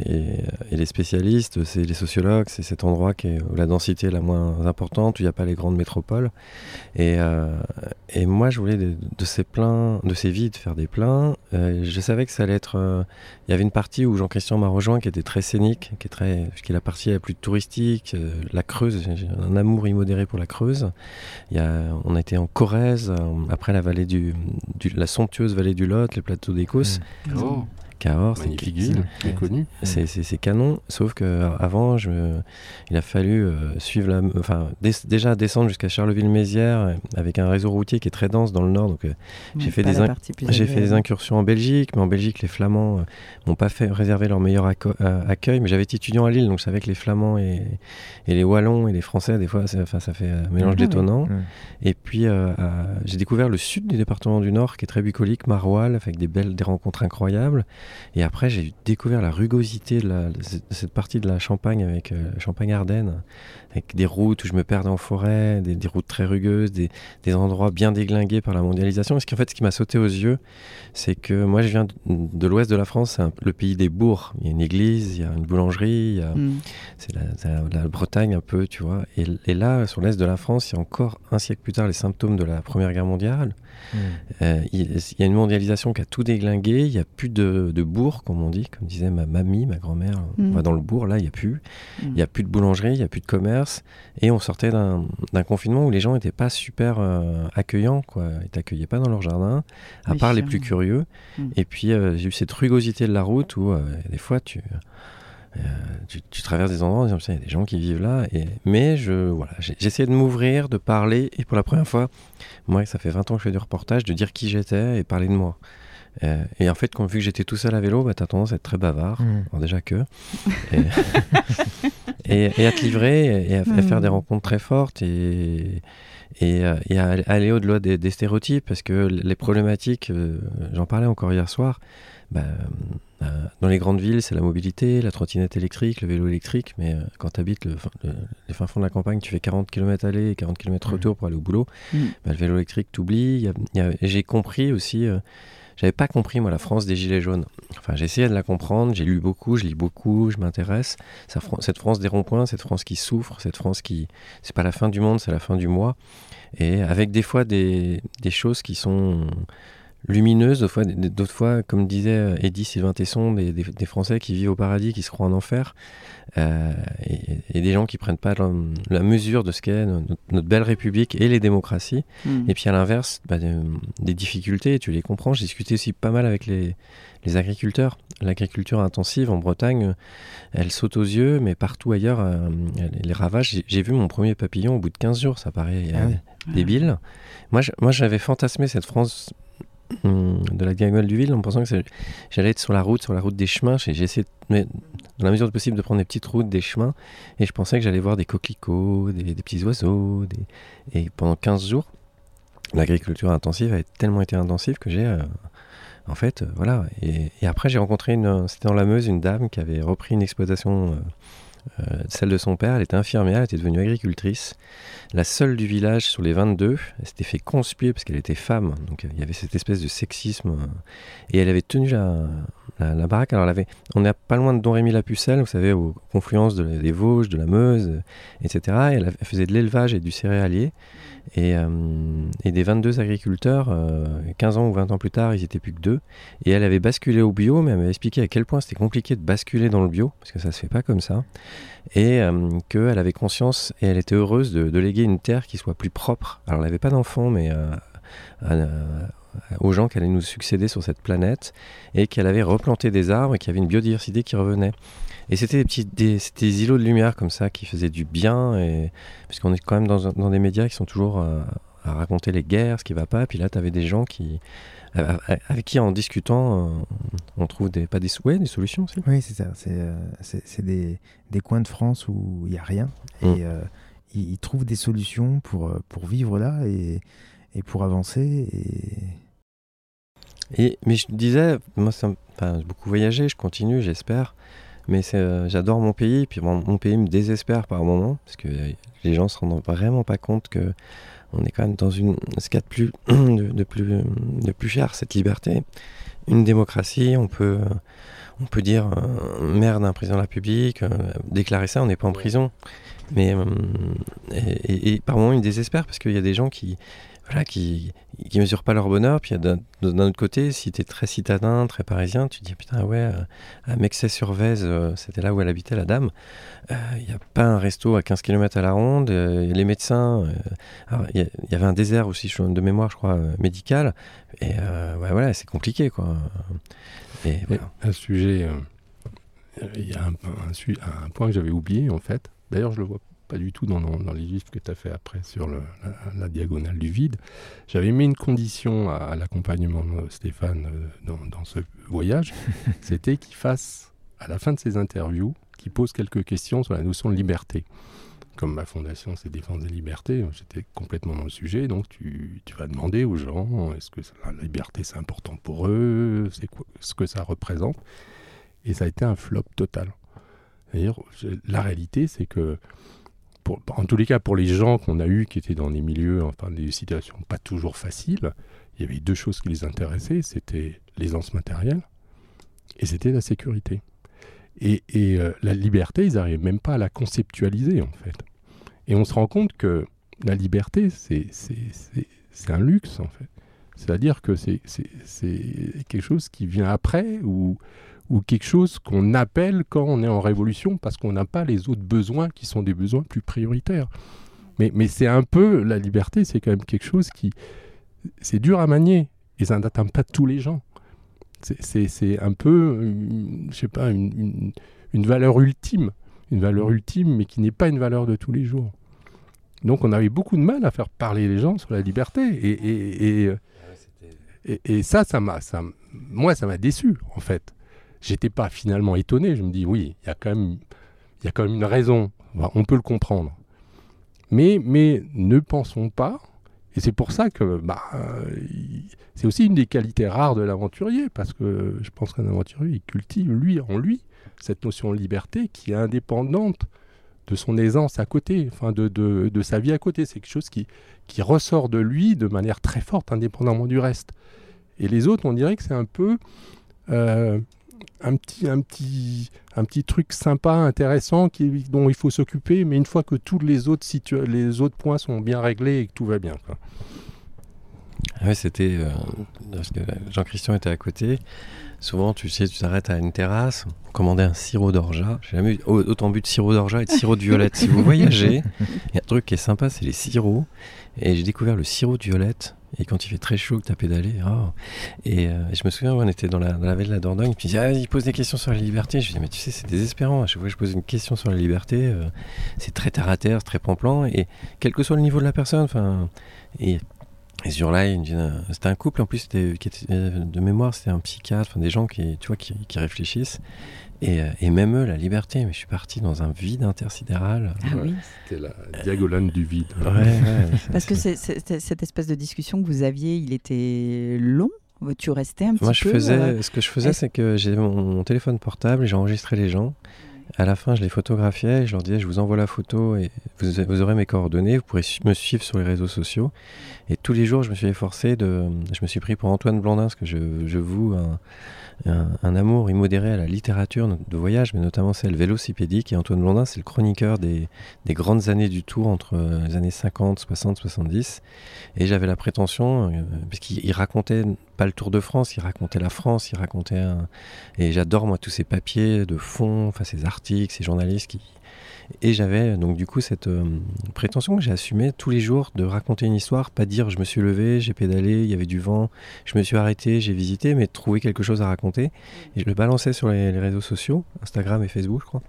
et, les spécialistes, c'est les sociologues, c'est cet endroit qui est, où la densité est la moins importante, où il n'y a pas les grandes métropoles. Et, euh, et moi, je voulais de, ces pleins, de ces vides, faire des pleins. Euh, je savais que ça allait être... euh, il y avait une partie où Jean-Christian m'a rejoint qui était très scénique, qui est, très, qui est la partie la plus touristique, la Creuse. J'ai un amour immodéré pour la Creuse. On a été en Corrèze, euh, après la vallée du, la somptueuse vallée du Lot, les plateaux d'Écosse, Oh, Cahors. c'est- magnifique c'est- connue. c'est- canon, sauf que euh, avant, je, il a fallu euh, suivre la, enfin, dé- déjà descendre jusqu'à Charleville-Mézières euh, avec un réseau routier qui est très dense dans le nord. Donc, euh, J'ai fait des j'ai fait des incursions en Belgique, mais en Belgique, les Flamands euh, m'ont pas fait réserver leur meilleur euh, accueil. Mais j'avais été étudiant à Lille, donc je savais que les Flamands et, et les Wallons et les Français, des fois, ça, enfin, ça fait un mélange Ah ouais. détonnant. Ouais. Et puis, euh, j'ai découvert le sud du département du Nord, qui est très bucolique, Maroilles, avec des belles, des rencontres incroyables. Et après, j'ai découvert la rugosité de, cette partie de la Champagne, avec euh, Champagne-Ardenne, avec des routes où je me perdais en forêt, des, des routes très rugueuses, des, des endroits bien déglingués par la mondialisation. Parce qu'en fait, ce qui m'a sauté aux yeux, c'est que moi, je viens de, de l'ouest de la France, c'est le pays des bourgs. Il y a une église, il y a une boulangerie, Hmm. c'est la, c'est la- la Bretagne un peu, tu vois. Et, et là, sur l'est de la France, il y a encore un siècle plus tard les symptômes de la Première Guerre mondiale. Mm. Euh, il, il y a une mondialisation qui a tout déglingué. Il n'y a plus de, de bourg, comme on dit, comme disait ma mamie, ma grand-mère. Mm. On va dans le bourg, là, il n'y a plus. Mm. Il n'y a plus de boulangerie, il n'y a plus de commerce. Et on sortait d'un confinement où les gens n'étaient pas super euh, accueillants, quoi. Ils t'accueillaient pas dans leur jardin, à Oui, part les plus curieux. Mm. Et puis, euh, j'ai eu cette rugosité de la route où, euh, des fois, tu. tu, tu traverses des endroits en disant, il y a des gens qui vivent là. Et... Mais je, voilà, essayé de m'ouvrir, de parler. Et pour la première fois, moi, ça fait 20 ans que je fais du reportage, de dire qui j'étais et parler de moi. Euh, et en fait, quand, vu que j'étais tout seul à vélo, bah, tu as tendance à être très bavard. Mm. Alors déjà que. Et, et, et à te livrer et à, à faire Mm. des rencontres très fortes et, et, euh, et à aller au-delà des, des stéréotypes parce que les problématiques, euh, j'en parlais encore hier soir, bah, euh, dans les grandes villes, c'est la mobilité, la trottinette électrique, le vélo électrique, mais euh, quand tu habites le, fin- le- les fins fonds de la campagne, tu fais 40 km aller et 40 km Mm. retour pour aller au boulot, Mm. bah, le vélo électrique t'oublies. J'ai compris aussi, euh, j'avais pas compris moi la France des Gilets jaunes. Enfin, j'ai essayé de la comprendre, j'ai lu beaucoup, je lis beaucoup, je m'intéresse. Cette France des ronds-points, cette France qui souffre, cette France qui. C'est pas la fin du monde, c'est la fin du mois. Et avec des fois des, des choses qui sont lumineuses, d'autres fois, des- d'autres fois comme disait euh, Eddie Sylvain Tesson, des, des- des Français qui vivent au paradis, qui se croient en enfer, euh, et, et des gens qui prennent pas la, la mesure de ce qu'est notre, notre belle République et les démocraties. Hmm. Et puis à l'inverse, bah, des, des difficultés, tu les comprends. J'ai discuté aussi pas mal avec les, les agriculteurs. L'agriculture intensive en Bretagne, elle saute aux yeux, mais partout ailleurs, euh, les ravages. J'ai- J'ai vu mon premier papillon au bout de 15 jours, ça paraît euh, Ah oui. débile. Moi, je- moi, j'avais fantasmé cette France de la diagonale du ville en pensant que j'allais être sur la route, sur la route des chemins. J'ai essayé, mais dans la mesure du possible, de prendre des petites routes, des chemins, et je pensais que j'allais voir des coquelicots, des, petits oiseaux, et pendant 15 jours, l'agriculture intensive a tellement été intensive que j'ai. euh, en fait, euh, voilà. Et, et après, j'ai rencontré. C'était dans la Meuse, une dame qui avait repris une exploitation euh, Euh, celle de son père, elle était infirmière, elle était devenue agricultrice. La seule du village sur les 22, elle s'était fait conspuer parce qu'elle était femme. Donc il y avait cette espèce de sexisme. euh, et elle avait tenu la, la, baraque. Alors on n'est pas loin de Don Rémy la Pucelle, vous savez, aux confluences de- des Vosges, de la Meuse, euh, etc. Et elle, elle faisait de l'élevage et du céréalier. Et, euh, et des 22 agriculteurs, euh, 15 ans ou 20 ans plus tard, ils étaient plus que deux. Et elle avait basculé au bio, mais elle m'avait expliqué à quel point c'était compliqué de basculer dans le bio, parce que ça se fait pas comme ça. Et euh, qu'elle avait conscience et elle était heureuse de, léguer une terre qui soit plus propre. Alors elle n'avait pas d'enfants, mais euh, aux gens qui allaient nous succéder sur cette planète, et qu'elle avait replanté des arbres et qu'il y avait une biodiversité qui revenait. Et c'était des petits des, des îlots de lumière comme ça qui faisaient du bien, et, puisqu'on est quand même dans, dans des médias qui sont toujours euh, à raconter les guerres, ce qui va pas. Puis là, tu avais des gens qui, euh, avec qui, en discutant, euh, on trouve des, pas des, sou- ouais, des solutions aussi. Oui, c'est ça. C'est euh, c'est- c'est des, des coins de France où il n'y a rien. Et Mm. euh, ils, ils trouvent des solutions pour, euh, pour vivre là et, et pour avancer. Et... Et, mais je disais, moi, ça enfin, j'ai beaucoup voyagé, je continue, j'espère. Mais euh, j'adore mon pays, puis mon, mon pays me désespère par moments, parce que euh, les gens se rendent vraiment pas compte que on est quand même dans une, ce qu'il y a de plus, de, de plus, de plus cher, cette liberté. Une démocratie, on peut, on peut dire euh, merde d'un président de la République, euh, déclarer ça, on n'est pas en prison. Mais euh, et, et- et par moments, il me désespère parce qu'il y a des gens qui, voilà, qui, qui mesurent pas leur bonheur. Puis d'un autre côté, si tu es très citadin, très parisien, tu te dis putain, ouais, euh, à Mexès-sur-Vèze, euh, c'était là où elle habitait, la dame. euh, Il n'y a pas un resto à 15 km à la ronde. euh, les médecins, euh, il y, avait un désert aussi, de mémoire, je crois, euh, médical. Et euh, ouais, voilà, c'est compliqué, quoi. Et Et voilà. un sujet, euh, il y a un, un point que j'avais oublié en fait. D'ailleurs, je le vois pas du tout dans, dans- dans les livres que tu as fait après sur le- la, la diagonale du vide. J'avais mis une condition à, à l'accompagnement de Stéphane euh, dans, dans ce voyage, c'était qu'il fasse, à la fin de ses interviews, qu'il pose quelques questions sur la notion de liberté. Comme ma fondation, c'est Défense des libertés, j'étais complètement dans le sujet, donc tu, tu vas demander aux gens, est-ce que la liberté c'est important pour eux, c'est quoi ce que ça représente Et ça a été un flop total. Je- la réalité, c'est que, en tous les cas, pour les gens qu'on a eus qui étaient dans des milieux, enfin des situations pas toujours faciles, il y avait deux choses qui les intéressaient, c'était l'aisance matérielle et c'était la sécurité. Et, euh, la liberté, ils n'arrivaient même pas à la conceptualiser, en fait. Et on se rend compte que la liberté, c'est un luxe, en fait. C'est-à-dire que c'est quelque chose qui vient après ou, ou quelque chose qu'on appelle quand on est en révolution parce qu'on n'a pas les autres besoins qui sont des besoins plus prioritaires. Mais, mais c'est un peu, la liberté, c'est quand même quelque chose qui... C'est dur à manier et ça n'atteint pas tous les gens. C'est- un peu, je sais pas, une, une- une valeur ultime. Une valeur ultime, mais qui n'est pas une valeur de tous les jours. Donc on avait beaucoup de mal à faire parler les gens sur la liberté. Et, et- et, et, et ça, ça m'a, moi, ça m'a déçu, en fait. J'étais pas finalement étonné. Je me dis, oui, il y a quand même, y a quand même une raison. On peut le comprendre. Mais, mais ne pensons pas. Et c'est pour ça que bah, euh, c'est aussi une des qualités rares de l'aventurier, parce que je pense qu'un aventurier, il cultive, lui, en lui, cette notion de liberté qui est indépendante de son aisance à côté, enfin de, de, de sa vie à côté. C'est quelque chose qui, qui ressort de lui de manière très forte, indépendamment du reste. Et les autres, on dirait que c'est un peu euh, un, petit, un, petit, un petit truc sympa, intéressant, dont il faut s'occuper, mais une fois que tous les autres, les autres points sont bien réglés et que tout va bien. Quoi. Ouais, c'était. euh, Jean-Christian était à côté. Souvent, tu sais, tu t'arrêtes à une terrasse, on commandait un sirop d'orgeat. J'ai jamais eu au- autant bu de sirop d'orgeat et de sirop de violette. si vous voyagez, il y a un truc qui est sympa, c'est les sirops. Et j'ai découvert le sirop de violette. Et quand il fait très chaud, que tu as pédalé, oh. et, euh, et je me souviens, on était dans la, dans la vallée de la Dordogne, puis il ah, il pose des questions sur la liberté. Je dis, mais tu sais, c'est désespérant. À chaque fois que je pose une question sur la liberté, euh, c'est très terre à terre, très plan-plan. Et quel que soit le niveau de la personne, enfin. Et et me dit, euh, c'était un couple en plus qui était, euh, de mémoire, c'était un psychiatre, enfin, des gens qui, tu vois, qui, qui réfléchissent. Et, euh, et même eux, la liberté, mais je suis parti dans un vide intersidéral. Ah oui. C'était la diagonale du vide. Ouais, ouais, Parce que cette espèce de discussion que vous aviez, il était long? Tu restais un petit Moi, je peu faisais, euh, ce que je faisais, c'est que j'ai mon, mon téléphone portable, j'ai enregistré les gens. À la fin, je les photographiais et je leur disais, je vous envoie la photo et vous, aurez mes coordonnées, vous pourrez me suivre sur les réseaux sociaux. Et tous les jours, je me suis efforcé de. Je me suis pris pour Antoine Blondin, parce que je, je un, amour immodéré à la littérature de voyage, mais notamment celle vélocipédique. Et Antoine Blondin, c'est le chroniqueur des, des, grandes années du Tour entre les années 50, 60, 70. Et j'avais la prétention, euh, puisqu'il racontait pas le Tour de France, il racontait la France, il racontait un... Et j'adore moi tous ces papiers de fond, enfin ces articles, ces journalistes et j'avais donc du coup cette euh, prétention que j'ai assumée tous les jours de raconter une histoire, pas dire je me suis levé, j'ai pédalé, il y avait du vent, je me suis arrêté, j'ai visité, mais trouver quelque chose à raconter. Et je le balançais sur les, réseaux sociaux, Instagram et Facebook, je crois.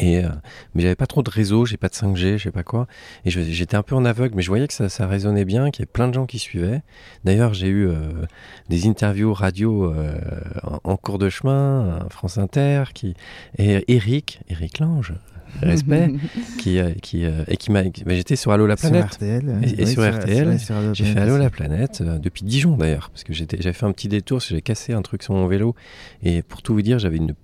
Et euh, mais j'avais pas trop de réseau, j'ai pas de 5G, je sais pas quoi. Et j'étais un peu en aveugle, mais je voyais que ça, ça résonnait bien, qu'il y avait plein de gens qui suivaient. D'ailleurs, j'ai eu euh, des interviews radio en, en, cours de chemin, France Inter, qui et Eric, Eric Lange, respect, qui, euh, qui, euh, et qui m'a. J'étais sur Allo la planète. RTL. Et, sur, RTL, j'ai fait Allo la planète euh, depuis Dijon d'ailleurs, parce que j'avais fait un petit détour, j'ai cassé un truc sur mon vélo. Et pour tout vous dire, j'avais une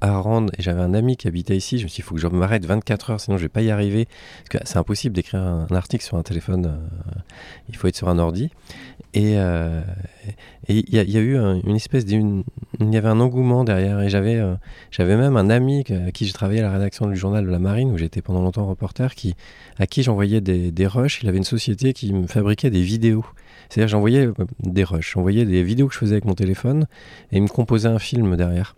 à rendre et j'avais un ami qui habitait ici. Je me suis dit, il faut que je m'arrête 24 heures, sinon je vais pas y arriver. Parce que c'est impossible d'écrire un, article sur un téléphone, il faut être sur un ordi. Et il y, a eu une espèce d'une. Il y avait un engouement derrière. Et j'avais j'avais même un ami à qui j'ai travaillé à la rédaction du journal de la Marine, où j'étais pendant longtemps reporter, qui, à qui j'envoyais des, des rushs. Il avait une société qui me fabriquait des vidéos. C'est-à-dire j'envoyais des rushs, j'envoyais des vidéos que je faisais avec mon téléphone et il me composait un film derrière.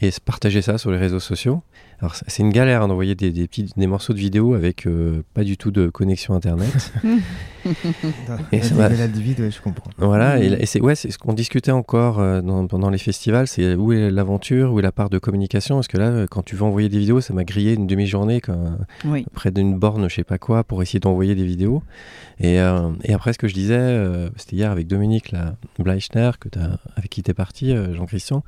Et partageait ça sur les réseaux sociaux. Alors c'est une galère hein, d'envoyer des, des, petits, des morceaux de vidéo avec euh, pas du tout de connexion internet. et ça la vide, ouais, je comprends. Voilà, et, et c'est ouais, c'est ce qu'on discutait encore euh, dans, pendant les festivals, c'est où est l'aventure, où est la part de communication, parce que là, quand tu veux envoyer des vidéos, ça m'a grillé une demi-journée oui. près d'une borne, je sais pas quoi, pour essayer d'envoyer des vidéos. Et, euh, et, après, ce que je disais, euh, c'était hier avec Dominique la Bleichner, que as, avec qui tu es parti, Jean-Christian.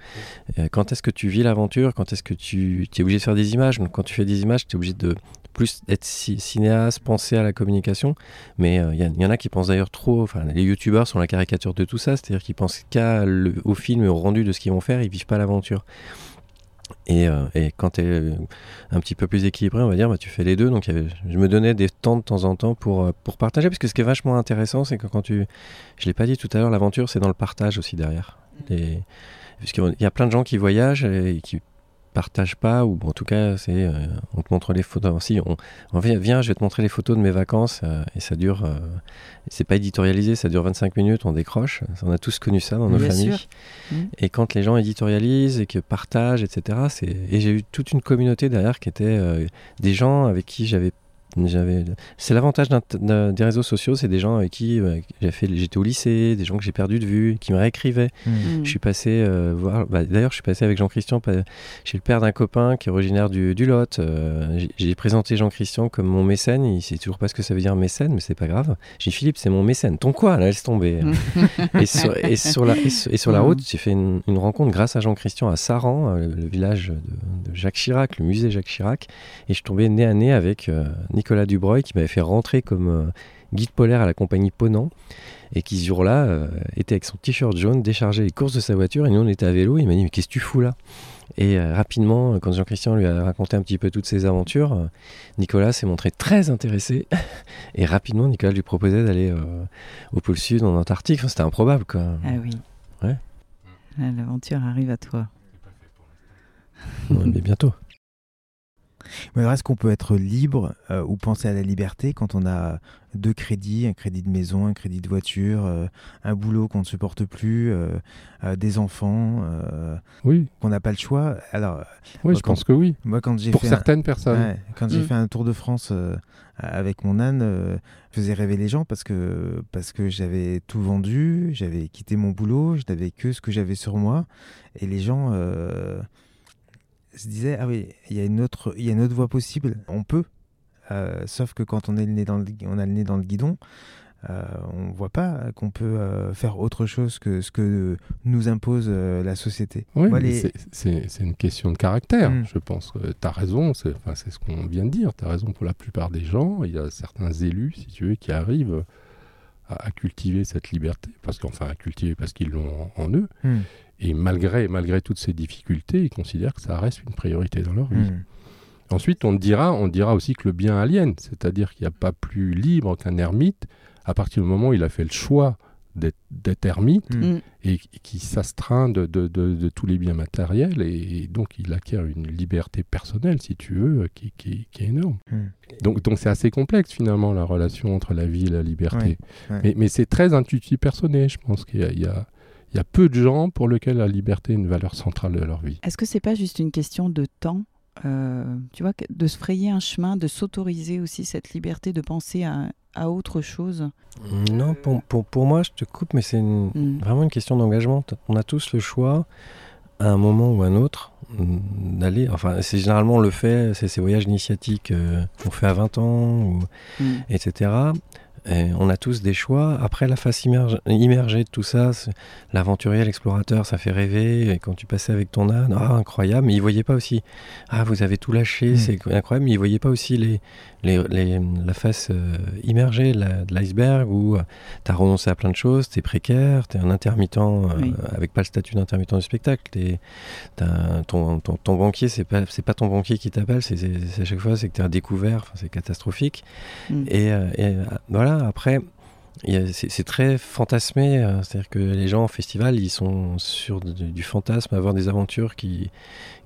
quand est-ce que tu vis l'aventure? Quand est-ce que tu es obligé de faire des images. Donc, quand tu fais des images, tu es obligé de plus être cinéaste, penser à la communication. Mais il euh, y, en a qui pensent d'ailleurs trop. Enfin, les youtubeurs sont la caricature de tout ça, c'est-à-dire qu'ils pensent qu'au film et au rendu de ce qu'ils vont faire, ils vivent pas l'aventure. Et, euh, et, quand tu es euh, un petit peu plus équilibré, on va dire, bah, tu fais les deux. Donc je me donnais des temps de temps en temps pour, pour partager. Parce que ce qui est vachement intéressant, c'est que quand tu. Je l'ai pas dit tout à l'heure, l'aventure, c'est dans le partage aussi derrière. Et, parce qu'il y a plein de gens qui voyagent et qui partage pas, ou en tout cas, c'est euh, on te montre les photos. Si, on, on viens, je vais te montrer les photos de mes vacances, euh, et ça dure, euh, c'est pas éditorialisé, ça dure 25 minutes, on décroche. On a tous connu ça dans nos familles. Mmh. Et quand les gens éditorialisent et que partagent, etc., c'est, et j'ai eu toute une communauté derrière qui était des gens avec qui j'avais c'est l'avantage des réseaux sociaux, c'est des gens avec qui euh, j'étais au lycée, des gens que j'ai perdu de vue, qui me réécrivaient. Hmm. Hmm. Je suis passé euh, voir, bah, d'ailleurs, je suis passé avec Jean-Christian chez le père d'un copain qui est originaire du, du Lot. Euh, j'ai présenté Jean-Christian comme mon mécène. Il sait toujours pas ce que ça veut dire mécène, mais c'est pas grave. J'ai dit Philippe, c'est mon mécène. Ton quoi Là, laisse tomber. et, sur, et, sur, la, et sur, la route, j'ai fait une, rencontre grâce à Jean-Christian à Saran, le, village de, Jacques Chirac, le musée Jacques Chirac, et je suis tombé nez à nez avec Nicolas Dubreuil qui m'avait fait rentrer comme euh, guide polaire à la compagnie Ponant et qui ce jour-là euh, était avec son t-shirt jaune, déchargeait les courses de sa voiture et nous on était à vélo. Il m'a dit mais qu'est-ce que tu fous là? Et euh, rapidement, quand Jean-Christian lui a raconté un petit peu toutes ses aventures, Nicolas s'est montré très intéressé et rapidement Nicolas lui proposait d'aller au pôle sud en Antarctique. c'était improbable quoi. Ah oui. Ouais. L'aventure arrive à toi. mais bientôt. Mais est-ce qu'on peut être libre euh, ou penser à la liberté quand on a deux crédits, un crédit de maison, un crédit de voiture, euh, un boulot qu'on ne supporte plus, euh, des enfants, oui. qu'on n'a pas le choix? Alors, oui, je pense que oui. Moi, quand j'ai pour certaines personnes, quand j'ai mm. fait un tour de France avec mon âne, je faisais rêver les gens parce que parce que j'avais tout vendu, j'avais quitté mon boulot, je n'avais que ce que j'avais sur moi, et les gens se disait ah oui, il y a une autre, il y a une autre voie possible. On peut, euh, sauf que quand on est le nez dans le, on a le nez dans le guidon, euh, on voit pas qu'on peut euh, faire autre chose que ce que nous impose la société. Oui, c'est une question de caractère, mm. je pense. tu as raison, c'est enfin, ce qu'on vient de dire. Tu as raison pour la plupart des gens. Il y a certains élus, si tu veux, qui arrivent à, cultiver cette liberté, parce qu'enfin à cultiver parce qu'ils l'ont en, eux. Mm. Et malgré, malgré toutes ces difficultés, ils considèrent que ça reste une priorité dans leur vie. Hmm. Ensuite, on dira, on dira aussi que le bien aliène, c'est-à-dire qu'il n'y a pas plus libre qu'un ermite à partir du moment où il a fait le choix d'être- ermite Hmm. Mm. et qui s'astreint de, de- de- de tous les biens matériels et, donc il acquiert une liberté personnelle, si tu veux, qui, qui- qui est énorme. Hmm. Donc donc c'est assez complexe finalement la relation entre la vie et la liberté. Ouais, ouais. Mais, mais c'est très intuitif personné, je pense qu'il y a, il y a- il y a peu de gens pour lesquels la liberté est une valeur centrale de leur vie. Est-ce que c'est pas juste une question de temps euh, Tu vois, de se frayer un chemin, de s'autoriser aussi cette liberté de penser à, à autre chose? Non, pour, pour, pour moi, je te coupe, mais c'est une- Mm. vraiment une question d'engagement. On a tous le choix, à un moment ou à un autre, mm, d'aller. Enfin, c'est généralement on le fait, c'est ces voyages initiatiques euh, qu'on fait à 20 ans, ou, Mm. etc. Et on a tous des choix. Après, la face immerge- immergée de tout ça, l'aventurier, l'explorateur, ça fait rêver. Et quand tu passais avec ton âne, ah, incroyable. Mais il voyait pas aussi, ah, vous avez tout lâché, Mm. c'est incroyable. Mais il voyait pas aussi les, les, les- la face euh, immergée de la- de l'iceberg où tu as renoncé à plein de choses, tu es précaire, tu es un intermittent euh, Oui. avec pas le statut d'intermittent du spectacle. Ton, ton, ton banquier, c'est pas, c'est pas ton banquier qui t'appelle, c'est, à chaque fois, c'est que tu es un découvert, c'est catastrophique. Mm. Et, euh, et, euh, voilà, après, c'est très fantasmé. euh, C'est-à-dire que les gens en festival, ils sont sur du fantasme, avoir des aventures qui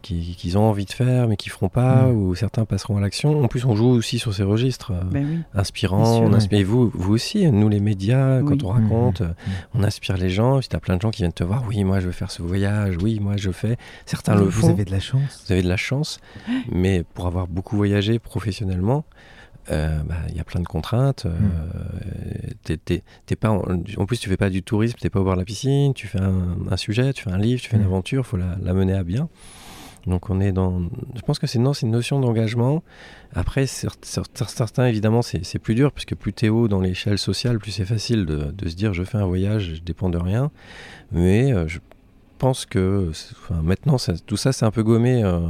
qui- qu'ils ont envie de faire, mais qui feront pas, Mm. ou certains passeront à l'action. En plus, on joue aussi sur ces registres. euh, Ben oui. inspirant, Bien sûr, on inspire, et vous, vous aussi, nous les médias, Oui. quand on raconte, Mhm. euh, on inspire les gens, puis tu as plein de gens qui viennent te voir, oui, moi je veux faire ce voyage, oui, moi je fais, certains le Vous font, avez de la chance. vous avez de la chance, mais pour avoir beaucoup voyagé professionnellement, euh, bah, il y a plein de contraintes. euh, t'es- t'es- t'es pas en, en plus, tu fais pas du tourisme, tu pas au bord de la piscine, tu fais un, un sujet, tu fais un livre, tu fais une Mm. aventure, il faut la, la mener à bien. Donc on est dans... Je pense que c'est non, c'est une notion d'engagement. Après, cer- cer- certains, évidemment, c'est plus dur, puisque plus t'es haut dans l'échelle sociale, plus c'est facile de, de se dire je fais un voyage, je dépends de rien. Mais euh, je pense que enfin, maintenant, ça- tout ça, c'est un peu gommé euh,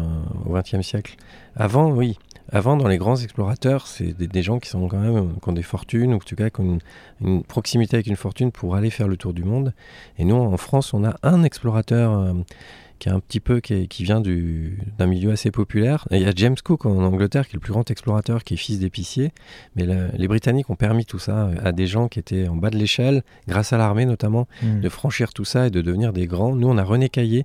au XXe siècle. Avant, oui. Avant, dans les grands explorateurs, c'est des, gens qui sont quand même qui ont des fortunes ou en tout cas qui ont une, une proximité avec une fortune pour aller faire le tour du monde. Et nous, en France, on a un explorateur euh, qui est un petit peu qui, est- qui vient du- d'un milieu assez populaire. Et il y a James Cook en Angleterre qui est le plus grand explorateur, qui est fils d'épicier. Mais le- les Britanniques ont permis tout ça à des gens qui étaient en bas de l'échelle, grâce à l'armée notamment Mm. de franchir tout ça et de devenir des grands. Nous, on a René Caillé,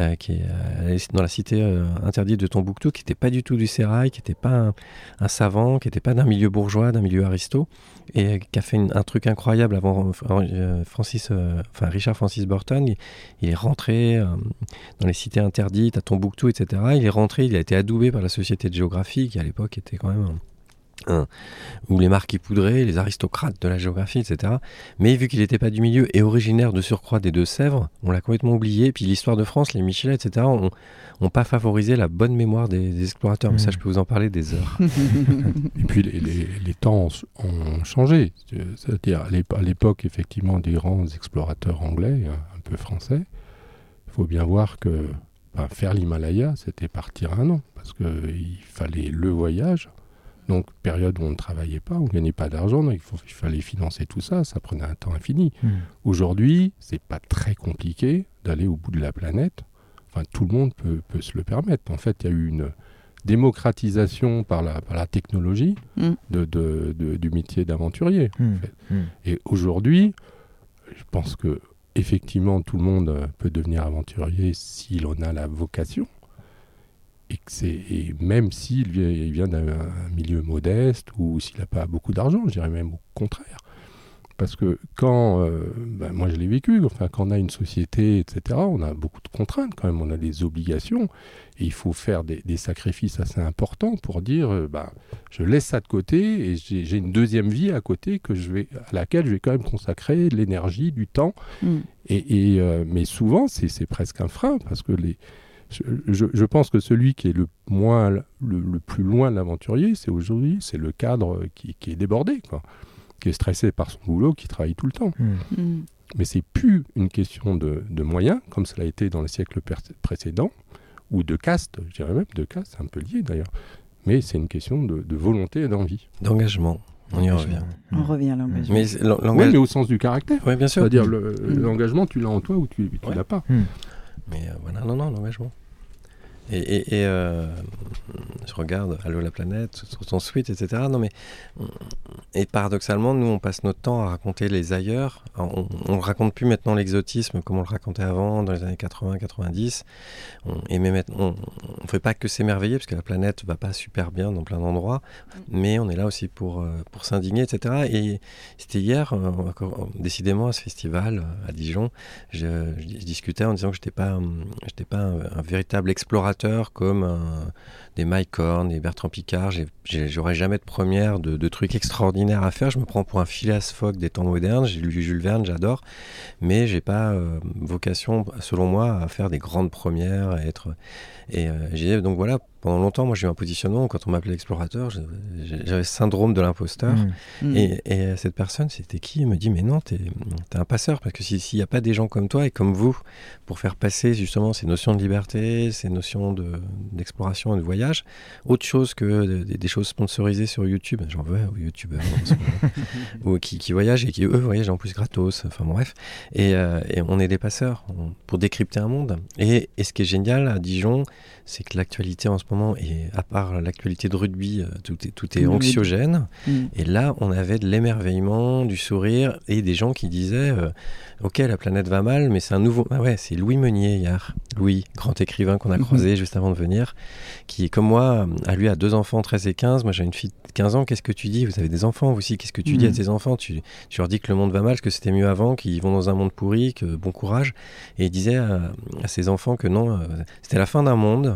euh, qui est euh, dans la cité euh, interdite de Tombouctou, qui n'était pas du tout du sérail, qui n'était pas un, un savant, qui n'était pas d'un milieu bourgeois, d'un milieu aristo, et qui a fait une- un truc incroyable avant Francis, euh, enfin Richard Francis Burton. Il, il est rentré dans les cités interdites, à Tombouctou, etc. Il est rentré, il a été adoubé par la Société de géographie, qui à l'époque était quand même un- un- où les marquis poudrés, les aristocrates de la géographie, etc. Mais vu qu'il n'était pas du milieu et originaire de surcroît des Deux-Sèvres, on l'a complètement oublié. Puis l'histoire de France, les Michelet, etc., ont, ont pas favorisé la bonne mémoire des, des explorateurs. Mais ça, je peux vous en parler des heures. Et puis les, les- les temps ont, ont changé. C'est-à-dire à l'ép- à l'époque, effectivement, des grands explorateurs anglais, un peu français, faut bien voir que ben, faire l'Himalaya, c'était partir un an, parce qu'il fallait le voyage. Donc, période où on ne travaillait pas, on ne gagnait pas d'argent, donc il, faut- il fallait financer tout ça, ça prenait un temps infini. Mm. Aujourd'hui, c'est pas très compliqué d'aller au bout de la planète. Enfin, tout le monde peut, peut se le permettre. En fait, il y a eu une démocratisation par la, par la technologie Mm. de, de- de- du métier d'aventurier. Mm. fait. Mm. Et aujourd'hui, je pense que effectivement, tout le monde euh, peut devenir aventurier s'il en a la vocation. Et, que et même s'il vient, d'un un milieu modeste ou s'il n'a pas beaucoup d'argent, je dirais même au contraire. Parce que quand, euh, ben, moi je l'ai vécu, enfin, quand on a une société, etc., on a beaucoup de contraintes quand même, on a des obligations, et il faut faire des, des sacrifices assez importants pour dire, euh, ben, je laisse ça de côté, et j'ai, une deuxième vie à côté que je vais, à laquelle je vais quand même consacrer de l'énergie, du temps, Mm. et, et, euh, mais souvent, c'est presque un frein parce que les, je, je- je pense que celui qui est le, moins, le, le plus loin de l'aventurier, c'est aujourd'hui, c'est le cadre qui, qui est débordé, quoi, qui est stressé par son boulot, qui travaille tout le temps. Mm. Mm. Mais c'est plus une question de, de moyens, comme cela a été dans les siècles précédents, ou de caste, je dirais même de caste, c'est un peu lié d'ailleurs. Mais c'est une question de, de volonté et d'envie. D'engagement, on y revient. On revient à l'engagement. Mais Oui, mais au sens du caractère. Ouais, bien sûr. C'est-à-dire le- Mm. l'engagement, tu l'as en toi ou tu ne Ouais. l'as pas. Mm. Mais voilà, non, non, l'engagement. Et, et, euh, je regarde Allo la planète sur ton suite, etc. Non mais et paradoxalement, nous on passe notre temps à raconter les ailleurs. on, ne raconte plus maintenant l'exotisme comme on le racontait avant dans les années 80-90. Et même on, on fait pas que s'émerveiller parce que la planète va pas super bien dans plein d'endroits, mm. mais on est là aussi pour euh, pour s'indigner, etc. Et c'était hier, euh, décidément à ce festival à Dijon, je, discutais en disant que j'étais pas j'étais pas un véritable explorateur comme des Mike Horn et Bertrand Picard. J'aurais jamais de première de, trucs extraordinaires à faire. Je me prends pour un Phileas Fogg des temps modernes. J'ai lu Jules Verne, j'adore, mais j'ai pas euh, vocation, selon moi, à faire des grandes premières, à être. Et euh, donc voilà, pendant longtemps, moi j'ai eu un positionnement, quand on m'appelait explorateur, j'avais le syndrome de l'imposteur. Mmh. Mmh. Et, et, cette personne, c'était qui? Il me dit, mais non, t'es es un passeur, parce que s'il n'y a pas des gens comme toi et comme vous, pour faire passer justement ces notions de liberté, ces notions d'exploration et de voyage, autre chose que des, choses sponsorisées sur YouTube, j'en veux aux youtubeurs ou qui, qui, voyagent et qui eux voyagent en plus gratos, enfin bref, et, euh, et on est des passeurs pour décrypter un monde. Et, et ce qui est génial à Dijon, c'est que l'actualité en ce moment, et à part l'actualité de rugby, euh, tout est, tout est anxiogène. Mm. Et là, on avait de l'émerveillement, du sourire et des gens qui disaient euh, Ok, la planète va mal, mais c'est un nouveau. Ah ouais, c'est Louis Meunier hier. Louis, grand écrivain qu'on a mhm. croisé juste avant de venir, qui, comme moi, a lui a deux enfants, 13 et 15. Moi, j'ai une fille de 15 ans. Qu'est-ce que tu dis? Vous avez des enfants vous aussi. Qu'est-ce que tu dis à mhm. tes enfants? Tu, tu, leur dis que le monde va mal, que c'était mieux avant, qu'ils vont dans un monde pourri, que bon courage. Et il disait à, ses enfants que non, euh, c'était la fin d'un monde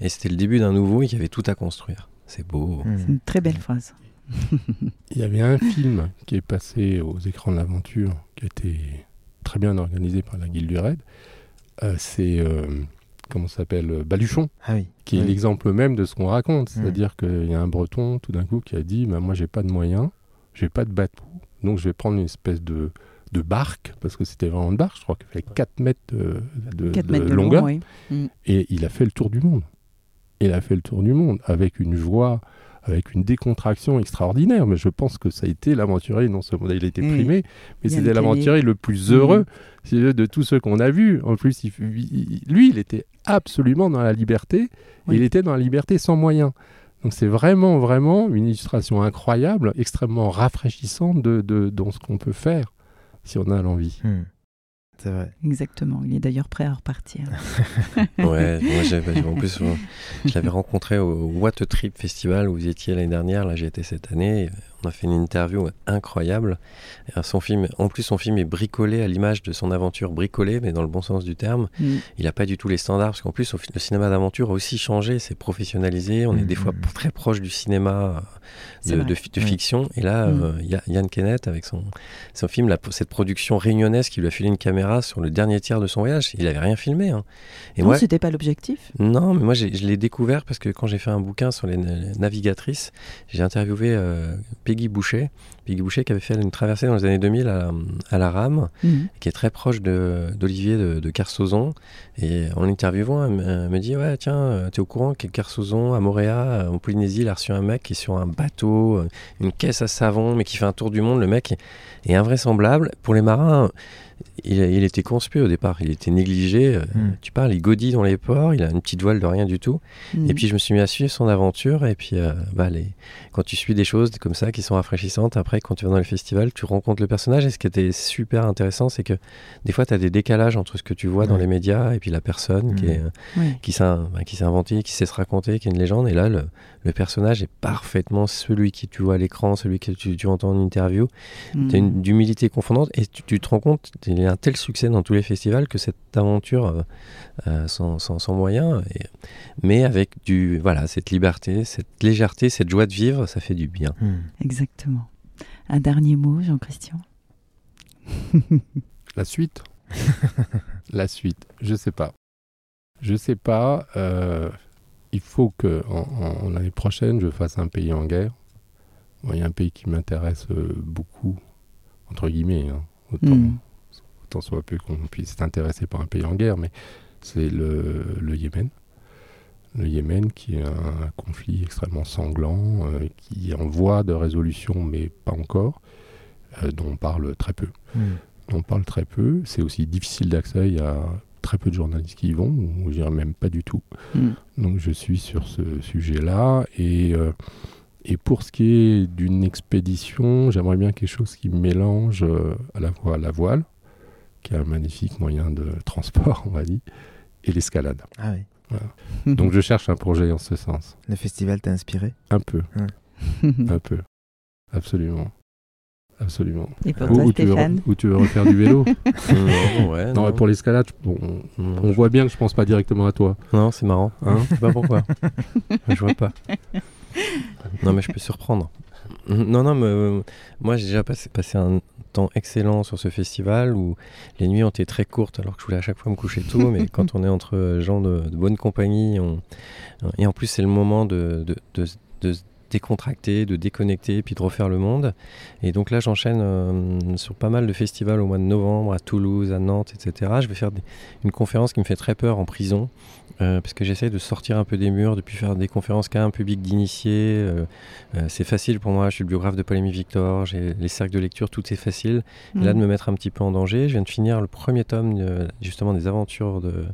et c'était le début d'un nouveau et qu'il y avait tout à construire. C'est beau. C'est une très belle phrase. Il y avait un film qui est passé aux écrans de l'aventure qui était très bien organisé par la Guilde du Raid. Euh, c'est euh, comment s'appelle Baluchon, ah qui est l'exemple même de ce qu'on raconte. Mm. C'est-à-dire qu'il y a un Breton tout d'un coup qui a dit bah, Moi, j'ai pas de moyens, j'ai pas de bateau, donc je vais prendre une espèce de, de barque, parce que c'était vraiment une barque, je crois qu'elle fait 4 mètres de, de, longueur. Mm. Et il a fait le tour du monde. Il a fait le tour du monde avec une joie avec une décontraction extraordinaire. Mais je pense que ça a été l'aventurier, non seulement il a été mm. primé, mais c'était l'aventurier le plus heureux mm. de tous ceux qu'on a vus. En plus, lui, il était absolument dans la liberté, et il était dans la liberté sans moyens. Donc c'est vraiment, vraiment une illustration incroyable, extrêmement rafraîchissante de, de, ce qu'on peut faire si on a l'envie. Mm. C'est vrai. Exactement. Il est d'ailleurs prêt à repartir. ouais, moi en plus, je l'avais rencontré au What a Trip Festival où vous étiez l'année dernière. Là, j'ai été cette année. On a fait une interview incroyable. Son film, en plus, son film est bricolé à l'image de son aventure bricolée, mais dans le bon sens du terme. Mm. Il n'a pas du tout les standards, parce qu'en plus, le cinéma d'aventure a aussi changé, c'est professionnalisé. On est des fois mm. très proche du cinéma de, de, fiction. Et là, mm. euh, Yann Kenneth, avec son, son film, la, cette production réunionnaise qui lui a filé une caméra sur le dernier tiers de son voyage, il n'avait rien filmé. Hein. Et non, c'était pas l'objectif Non, mais moi, je l'ai découvert parce que quand j'ai fait un bouquin sur les navigatrices, j'ai interviewé euh, Peggy Boucher. Peggy Boucher qui avait fait une traversée dans les années 2000 à, la rame, mhm. qui est très proche d'Olivier de, de, Carsozon. Et en l'interviewant, elle, me dit Ouais, tiens, euh, tu es au courant que Carsozon, à Moréa, en Polynésie, il a reçu un mec qui est sur un bateau, euh, une caisse à savon, mais qui fait un tour du monde. Le mec est invraisemblable. Pour les marins, il, était conspué au départ, il était négligé. Euh, hmm. Tu parles, il godit dans les ports, il a une petite voile de rien du tout. Hmm. Et puis je me suis mis à suivre son aventure. Et puis euh, bah, quand tu suis des choses comme ça qui sont rafraîchissantes, après quand tu vas dans les festivals, tu rencontres le personnage. Et ce qui était super intéressant, c'est que des fois tu as des décalages entre ce que tu vois dans les médias et puis la personne qui est hmm. qui s'est bah, qui inventé, qui sait se raconter, qui est une légende. Et là, le, personnage est parfaitement celui qui tu vois à l'écran, celui que tu, entends en interview. Tu as une humilité confondante et tu, tu te rends compte il y a un tel succès dans tous les festivals que cette aventure euh, euh, sans, sans, moyens, mais avec du, voilà, cette liberté, cette légèreté, cette joie de vivre, ça fait du bien. Hmm. Exactement. Un dernier mot, Jean-Christian? La suite La suite, je sais pas. Je sais pas. Euh, il faut que en, l'année prochaine, je fasse un pays en guerre. Il y a un pays qui m'intéresse beaucoup, entre guillemets, hein, autant, hmm tant soit peu qu'on puisse s'intéresser par un pays en guerre, mais c'est le, Yémen. Le Yémen qui est un conflit extrêmement sanglant, euh, qui est en voie de résolution, mais pas encore, euh, dont on parle très peu. Hmm. On parle très peu. C'est aussi difficile d'accès. Il y a très peu de journalistes qui y vont, ou je dirais même pas du tout. Mm. Donc je suis sur ce sujet-là. Et, euh, et pour ce qui est d'une expédition, j'aimerais bien quelque chose qui mélange à la fois la voile, qui est un magnifique moyen de transport, on va dire, et l'escalade. Ah oui. Donc je cherche un projet en ce sens. Le festival t'a inspiré? Un peu, un peu. Absolument. Absolument. Et pour ou, tu veux, tu refaire du vélo? Non, ouais, Non, pour l'escalade, bon, on voit bien que je pense pas directement à toi. Non, c'est marrant. Hein? Je sais pas pourquoi. je vois pas. Non, mais je peux surprendre. Non, non, mais euh, moi j'ai déjà passé, passé un temps excellent sur ce festival où les nuits ont été très courtes alors que je voulais à chaque fois me coucher tôt. mais quand on est entre gens de, de bonne compagnie, on- et en plus c'est le moment de, de, de- décontracter, de déconnecter, puis de refaire le monde. Et donc là, j'enchaîne euh, sur pas mal de festivals au mois de novembre, à Toulouse, à Nantes, etc. Je vais faire des- une conférence qui me fait très peur en prison, euh, parce que j'essaie de sortir un peu des murs, depuis faire des conférences qu'à un public d'initiés. euh, c'est facile pour moi, je suis le biographe de Paul-Émile Victor, j'ai les cercles de lecture, tout est facile. Et là, de me mettre un petit peu en danger, je viens de finir le premier tome justement des aventures de,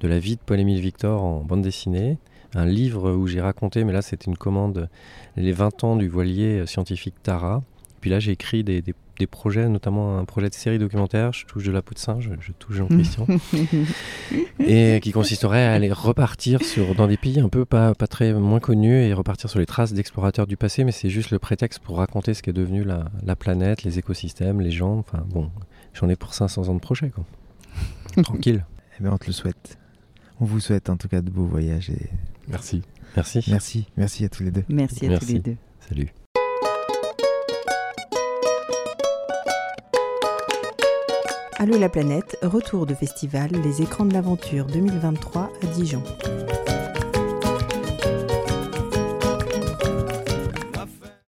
de la vie de Paul-Émile Victor en bande dessinée. Un livre où j'ai raconté, mais là c'était une commande, les 20 ans du voilier euh, scientifique Tara. Puis là j'ai écrit des, des- des projets, notamment un projet de série documentaire, je touche de la peau de singe, je touche Jean-Christian, et qui consisterait à aller repartir sur, dans des pays un peu pas, pas très moins connus et repartir sur les traces d'explorateurs du passé, mais c'est juste le prétexte pour raconter ce qu'est devenu la, la planète, les écosystèmes, les gens, enfin bon, j'en ai pour 500 ans de projet quoi. Tranquille. Eh bien, on te le souhaite. On vous souhaite en tout cas de beaux voyages et Merci. Merci. merci, merci à tous les deux. Merci à tous Merci. les deux. Salut. Allô la planète, retour de festival Les écrans de l'aventure 2023 à Dijon.